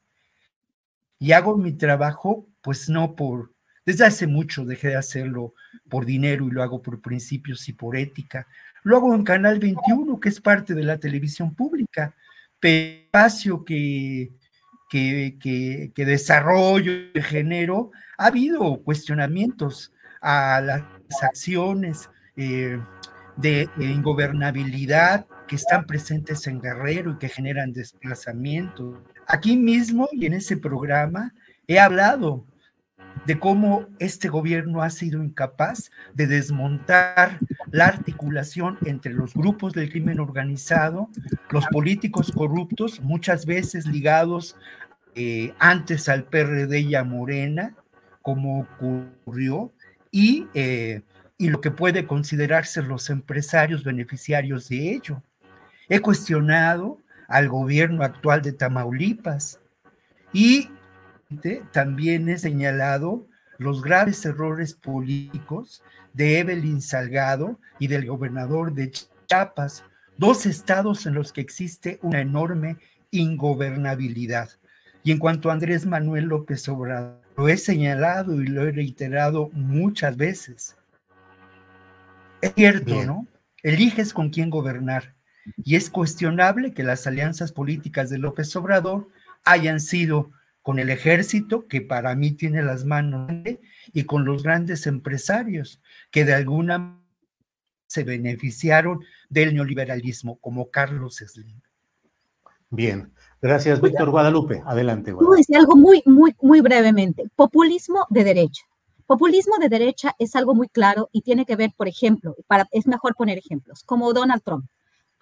Y hago mi trabajo pues no por, desde hace mucho dejé de hacerlo por dinero y lo hago por principios y por ética. Lo hago en Canal 21, que es parte de la televisión pública, espacio que, que, que, desarrollo y genero, ha habido cuestionamientos a las acciones eh, de ingobernabilidad que están presentes en Guerrero y que generan desplazamiento. Aquí mismo y en ese programa he hablado de cómo este gobierno ha sido incapaz de desmontar la articulación entre los grupos del crimen organizado, los políticos corruptos, muchas veces ligados eh, antes al PRD y a Morena, como ocurrió, y, eh, y lo que puede considerarse los empresarios beneficiarios de ello. He cuestionado al gobierno actual de Tamaulipas y también he señalado los graves errores políticos de Evelyn Salgado y del gobernador de Chiapas, dos estados en los que existe una enorme ingobernabilidad. Y en cuanto a Andrés Manuel López Obrador, lo he señalado y lo he reiterado muchas veces. Es cierto, ¿no? Eliges con quién gobernar. Y es cuestionable que las alianzas políticas de López Obrador hayan sido con el ejército, que para mí tiene las manos, y con los grandes empresarios, que de alguna manera se beneficiaron del neoliberalismo, como Carlos Slim. Bien, gracias, Víctor Guadalupe. Adelante. Guadalupe. decir algo muy, muy, muy brevemente. Populismo de derecha. Populismo de derecha es algo muy claro y tiene que ver, por ejemplo, para, es mejor poner ejemplos, como Donald Trump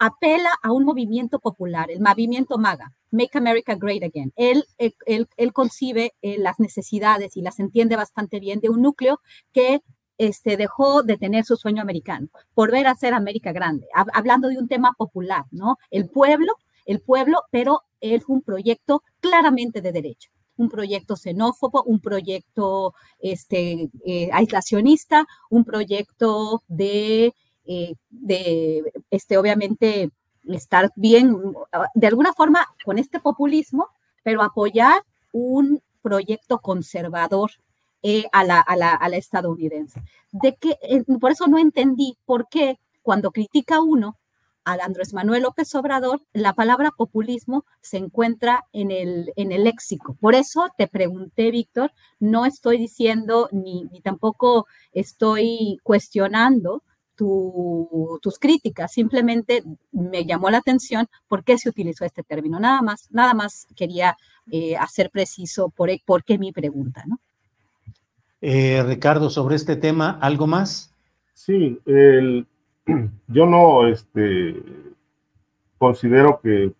apela a un movimiento popular, el movimiento MAGA, Make America Great Again. Él, él, él, concibe eh, las necesidades y las entiende bastante bien de un núcleo que este, dejó de tener su sueño americano por ver a ser América grande, hablando de un tema popular, ¿no? El pueblo, el pueblo, pero es un proyecto claramente de derecha un proyecto xenófobo, un proyecto este, eh, aislacionista, un proyecto de eh, de, este, obviamente, estar bien, de alguna forma, con este populismo, pero apoyar un proyecto conservador eh, a, la, a, la, a, la, estadounidense. De que, eh, por eso no entendí por qué cuando critica uno a Andrés Manuel López Obrador, la palabra populismo se encuentra en el, en el léxico. Por eso te pregunté, Víctor, no estoy diciendo ni, ni tampoco estoy cuestionando tus críticas, simplemente me llamó la atención por qué se utilizó este término. Nada más, nada más quería eh, hacer preciso por, e, por, qué mi pregunta, ¿no? Eh, Ricardo, sobre este tema, ¿algo más? Sí, el, yo no este, considero que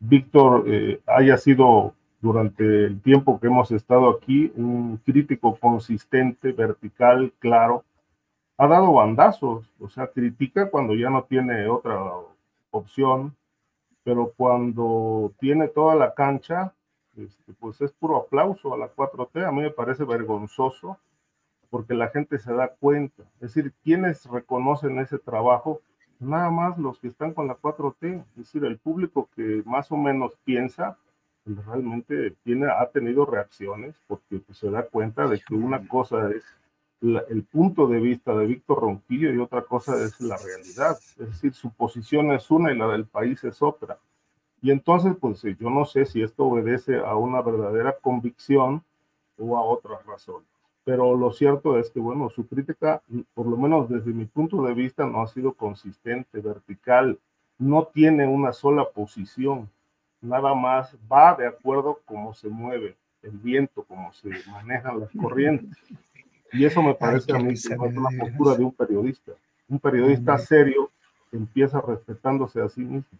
Víctor eh, haya sido durante el tiempo que hemos estado aquí un crítico consistente, vertical, claro, ha dado bandazos, o sea, critica cuando ya no tiene otra opción, pero cuando tiene toda la cancha, este, pues es puro aplauso a la 4T. A mí me parece vergonzoso porque la gente se da cuenta. Es decir, quienes reconocen ese trabajo, nada más los que están con la 4T, es decir, el público que más o menos piensa, pues, realmente tiene, ha tenido reacciones porque pues, se da cuenta de que una cosa es el punto de vista de Víctor Ronquillo y otra cosa es la realidad. Es decir, su posición es una y la del país es otra. Y entonces, pues yo no sé si esto obedece a una verdadera convicción o a otras razones. Pero lo cierto es que, bueno, su crítica, por lo menos desde mi punto de vista, no ha sido consistente, vertical, no tiene una sola posición, nada más va de acuerdo cómo se mueve el viento, cómo se manejan las corrientes. Y eso me parece a mí que no es una postura de un periodista. Un periodista serio empieza respetándose a sí mismo.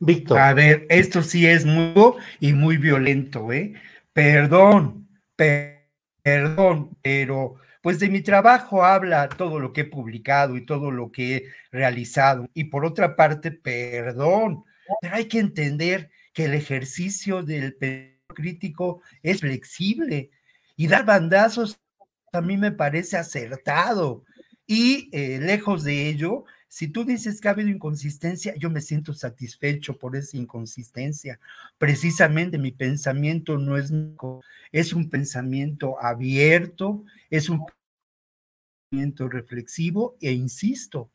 Víctor. A ver, esto sí es muy y muy violento, ¿eh? Perdón, perdón, pero pues de mi trabajo habla todo lo que he publicado y todo lo que he realizado. Y por otra parte, perdón, pero hay que entender que el ejercicio del crítico es flexible y dar bandazos a mí me parece acertado. Y eh, lejos de ello, si tú dices que ha habido inconsistencia, yo me siento satisfecho por esa inconsistencia. Precisamente mi pensamiento no es, es un pensamiento abierto, es un pensamiento reflexivo e insisto,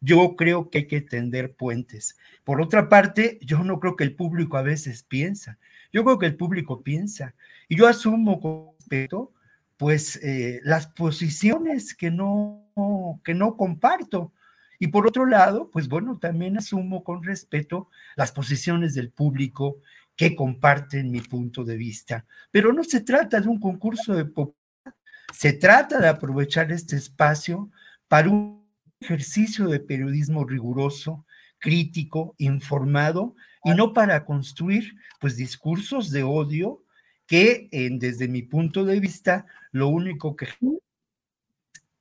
yo creo que hay que tender puentes. Por otra parte, yo no creo que el público a veces piensa. Yo creo que el público piensa. Y yo asumo pues, eh, las posiciones que no, que no comparto. Y por otro lado, pues bueno, también asumo con respeto las posiciones del público que comparten mi punto de vista. Pero no se trata de un concurso de popularidad, se trata de aprovechar este espacio para un ejercicio de periodismo riguroso, crítico, informado y no para construir pues discursos de odio que desde mi punto de vista lo único que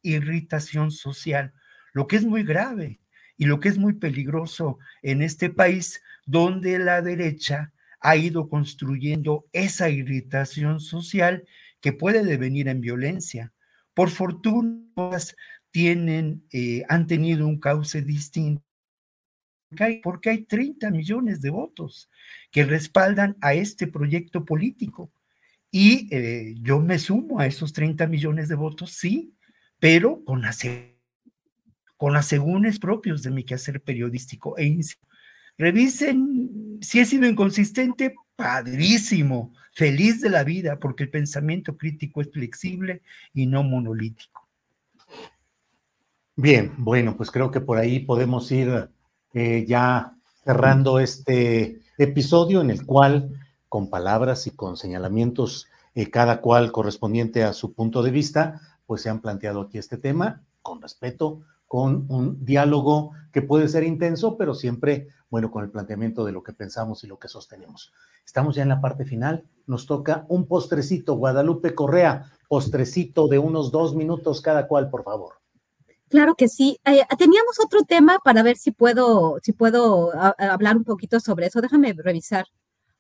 irritación social, lo que es muy grave y lo que es muy peligroso en este país donde la derecha ha ido construyendo esa irritación social que puede devenir en violencia. Por fortuna, tienen, eh, han tenido un cauce distinto porque hay 30 millones de votos que respaldan a este proyecto político. Y eh, yo me sumo a esos 30 millones de votos, sí, pero con, las, con asegúnes propios de mi quehacer periodístico. E revisen si he sido inconsistente, padrísimo, feliz de la vida, porque el pensamiento crítico es flexible y no monolítico. Bien, bueno, pues creo que por ahí podemos ir eh, ya cerrando este episodio en el cual con palabras y con señalamientos, eh, cada cual correspondiente a su punto de vista, pues se han planteado aquí este tema con respeto, con un diálogo que puede ser intenso, pero siempre, bueno, con el planteamiento de lo que pensamos y lo que sostenemos. Estamos ya en la parte final, nos toca un postrecito, Guadalupe Correa, postrecito de unos dos minutos cada cual, por favor. Claro que sí. Eh, teníamos otro tema para ver si puedo, si puedo hablar un poquito sobre eso. Déjame revisar.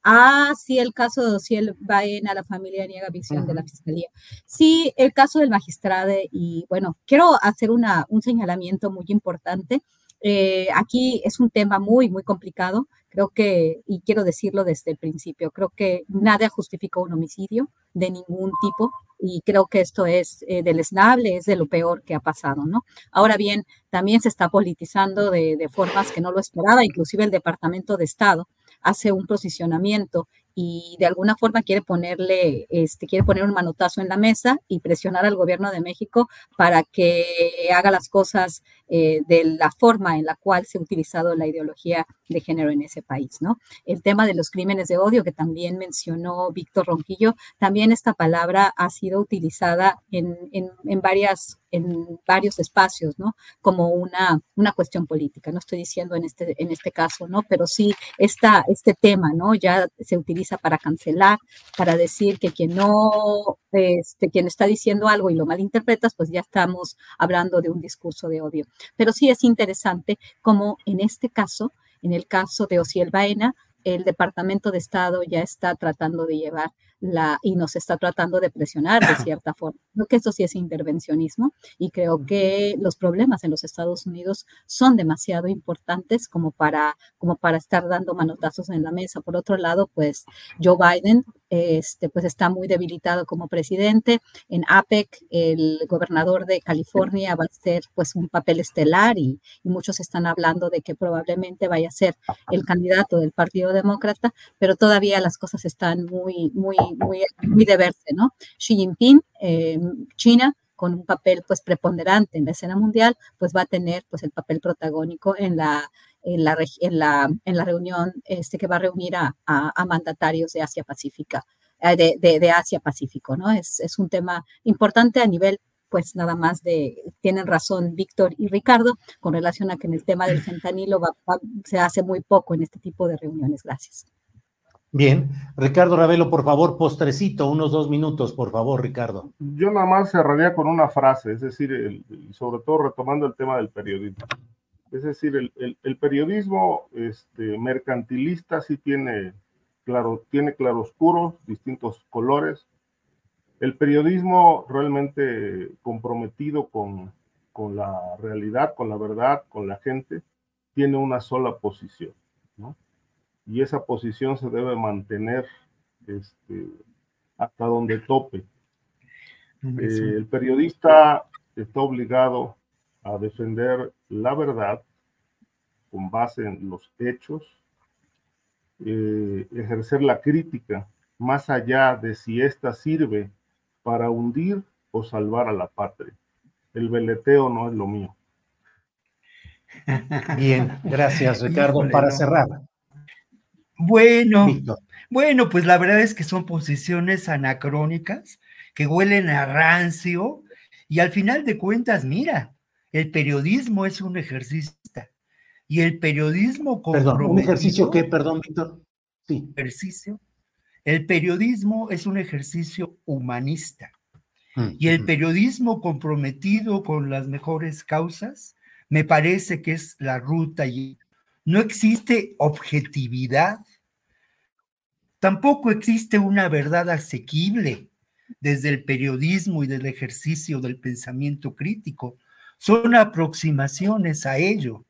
Ah, sí, el caso de si él va en a la familia niega visión de la fiscalía. Sí, el caso del magistrado y bueno, quiero hacer una, un señalamiento muy importante. Eh, aquí es un tema muy, muy complicado. Creo que, y quiero decirlo desde el principio, creo que nada justifica un homicidio de ningún tipo y creo que esto es eh, deleznable, es de lo peor que ha pasado, ¿no? Ahora bien, también se está politizando de, de formas que no lo esperaba, inclusive el Departamento de Estado hace un posicionamiento y de alguna forma quiere ponerle, este, quiere poner un manotazo en la mesa y presionar al gobierno de México para que haga las cosas eh, de la forma en la cual se ha utilizado la ideología de género en ese país, ¿no? El tema de los crímenes de odio que también mencionó Víctor Ronquillo, también esta palabra ha sido utilizada en, en, en varias en varios espacios, ¿no? Como una, una cuestión política. No estoy diciendo en este, en este caso, ¿no? Pero sí esta, este tema, ¿no? Ya se utiliza para cancelar, para decir que quien no, este, quien está diciendo algo y lo malinterpretas, pues ya estamos hablando de un discurso de odio. Pero sí es interesante como en este caso, en el caso de Ociel Baena, el Departamento de Estado ya está tratando de llevar la, y nos está tratando de presionar de cierta forma. Creo que eso sí es intervencionismo y creo que los problemas en los Estados Unidos son demasiado importantes como para, como para estar dando manotazos en la mesa. Por otro lado, pues Joe Biden este, pues está muy debilitado como presidente. En APEC, el gobernador de California va a ser pues un papel estelar y, y muchos están hablando de que probablemente vaya a ser el candidato del Partido Demócrata, pero todavía las cosas están muy, muy, muy, muy de verse, ¿no? Xi Jinping, eh, China, con un papel pues preponderante en la escena mundial, pues va a tener pues el papel protagónico en la, en la, en la, en la reunión este, que va a reunir a, a, mandatarios de Asia Pacífica, eh, de, de, Asia Pacífico, ¿no? Es, es un tema importante a nivel pues nada más de, tienen razón Víctor y Ricardo con relación a que en el tema del fentanilo se hace muy poco en este tipo de reuniones. Gracias. Bien, Ricardo Ravelo, por favor, postrecito, unos dos minutos, por favor, Ricardo. Yo nada más cerraría con una frase, es decir, sobre todo retomando el tema del periodismo. Es decir, el, periodismo este, mercantilista sí tiene, claro, tiene claroscuros, distintos colores. El periodismo realmente comprometido con, con la realidad, con la verdad, con la gente, tiene una sola posición, ¿no? Y esa posición se debe mantener este, hasta donde tope. Eh, el periodista está obligado a defender la verdad con base en los hechos, eh, ejercer la crítica más allá de si ésta sirve para hundir o salvar a la patria. El veleteo no es lo mío. Bien, gracias Ricardo. Para cerrar. Bueno, bueno, pues la verdad es que son posiciones anacrónicas que huelen a rancio y al final de cuentas, mira, el periodismo es un ejercicio y el periodismo Perdón, ¿un ejercicio qué? Perdón, Víctor. Sí. Ejercicio. El periodismo es un ejercicio humanista. Mm, y el periodismo comprometido con las mejores causas, me parece que es la ruta y no existe objetividad. Tampoco existe una verdad asequible desde el periodismo y del ejercicio del pensamiento crítico. Son aproximaciones a ello.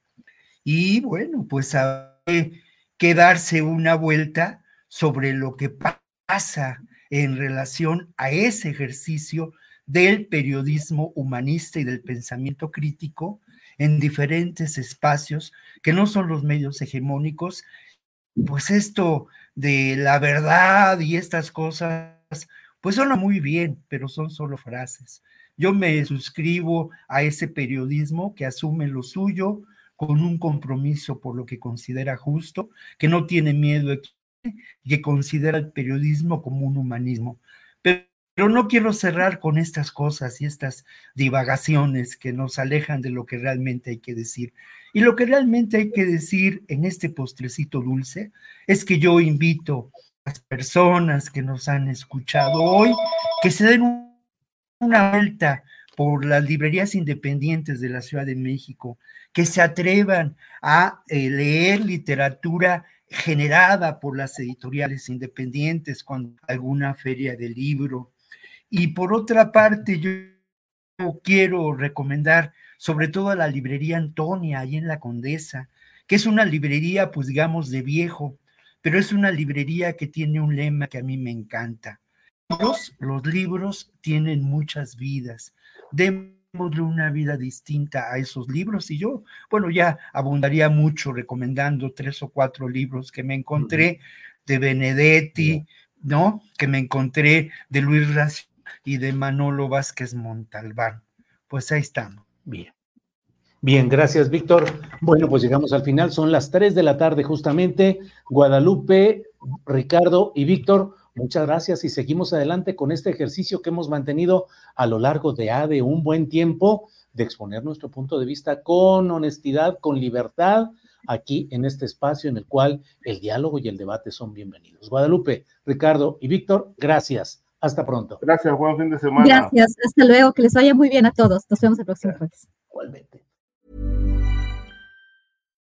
Y bueno, pues hay que darse una vuelta sobre lo que pasa en relación a ese ejercicio del periodismo humanista y del pensamiento crítico en diferentes espacios que no son los medios hegemónicos. Pues esto de la verdad y estas cosas, pues suena muy bien, pero son solo frases. Yo me suscribo a ese periodismo que asume lo suyo, con un compromiso por lo que considera justo, que no tiene miedo y que considera el periodismo como un humanismo. Pero, no quiero cerrar con estas cosas y estas divagaciones que nos alejan de lo que realmente hay que decir. Y lo que realmente hay que decir en este postrecito dulce es que yo invito a las personas que nos han escuchado hoy que se den una vuelta por las librerías independientes de la Ciudad de México, que se atrevan a eh, leer literatura generada por las editoriales independientes con alguna feria de libro. Y por otra parte, yo quiero recomendar sobre todo a la librería Antonia, ahí en la Condesa, que es una librería, pues digamos, de viejo, pero es una librería que tiene un lema que a mí me encanta. Los, los libros tienen muchas vidas démosle una vida distinta a esos libros. Y yo, bueno, ya abundaría mucho recomendando tres o cuatro libros que me encontré de Benedetti, ¿no? Que me encontré de Luis Racio y de Manolo Vázquez Montalbán. Pues ahí estamos. Bien. Bien, gracias, Víctor. Bueno, pues llegamos al final. Son las tres de la tarde, justamente. Guadalupe, Ricardo y Víctor Muchas gracias y seguimos adelante con este ejercicio que hemos mantenido a lo largo de, A de un buen tiempo de exponer nuestro punto de vista con honestidad, con libertad, aquí en este espacio en el cual el diálogo y el debate son bienvenidos. Guadalupe, Ricardo y Víctor, gracias. Hasta pronto. Gracias, buen fin de semana. Gracias, hasta luego, que les vaya muy bien a todos. Nos vemos el próximo jueves. Igualmente.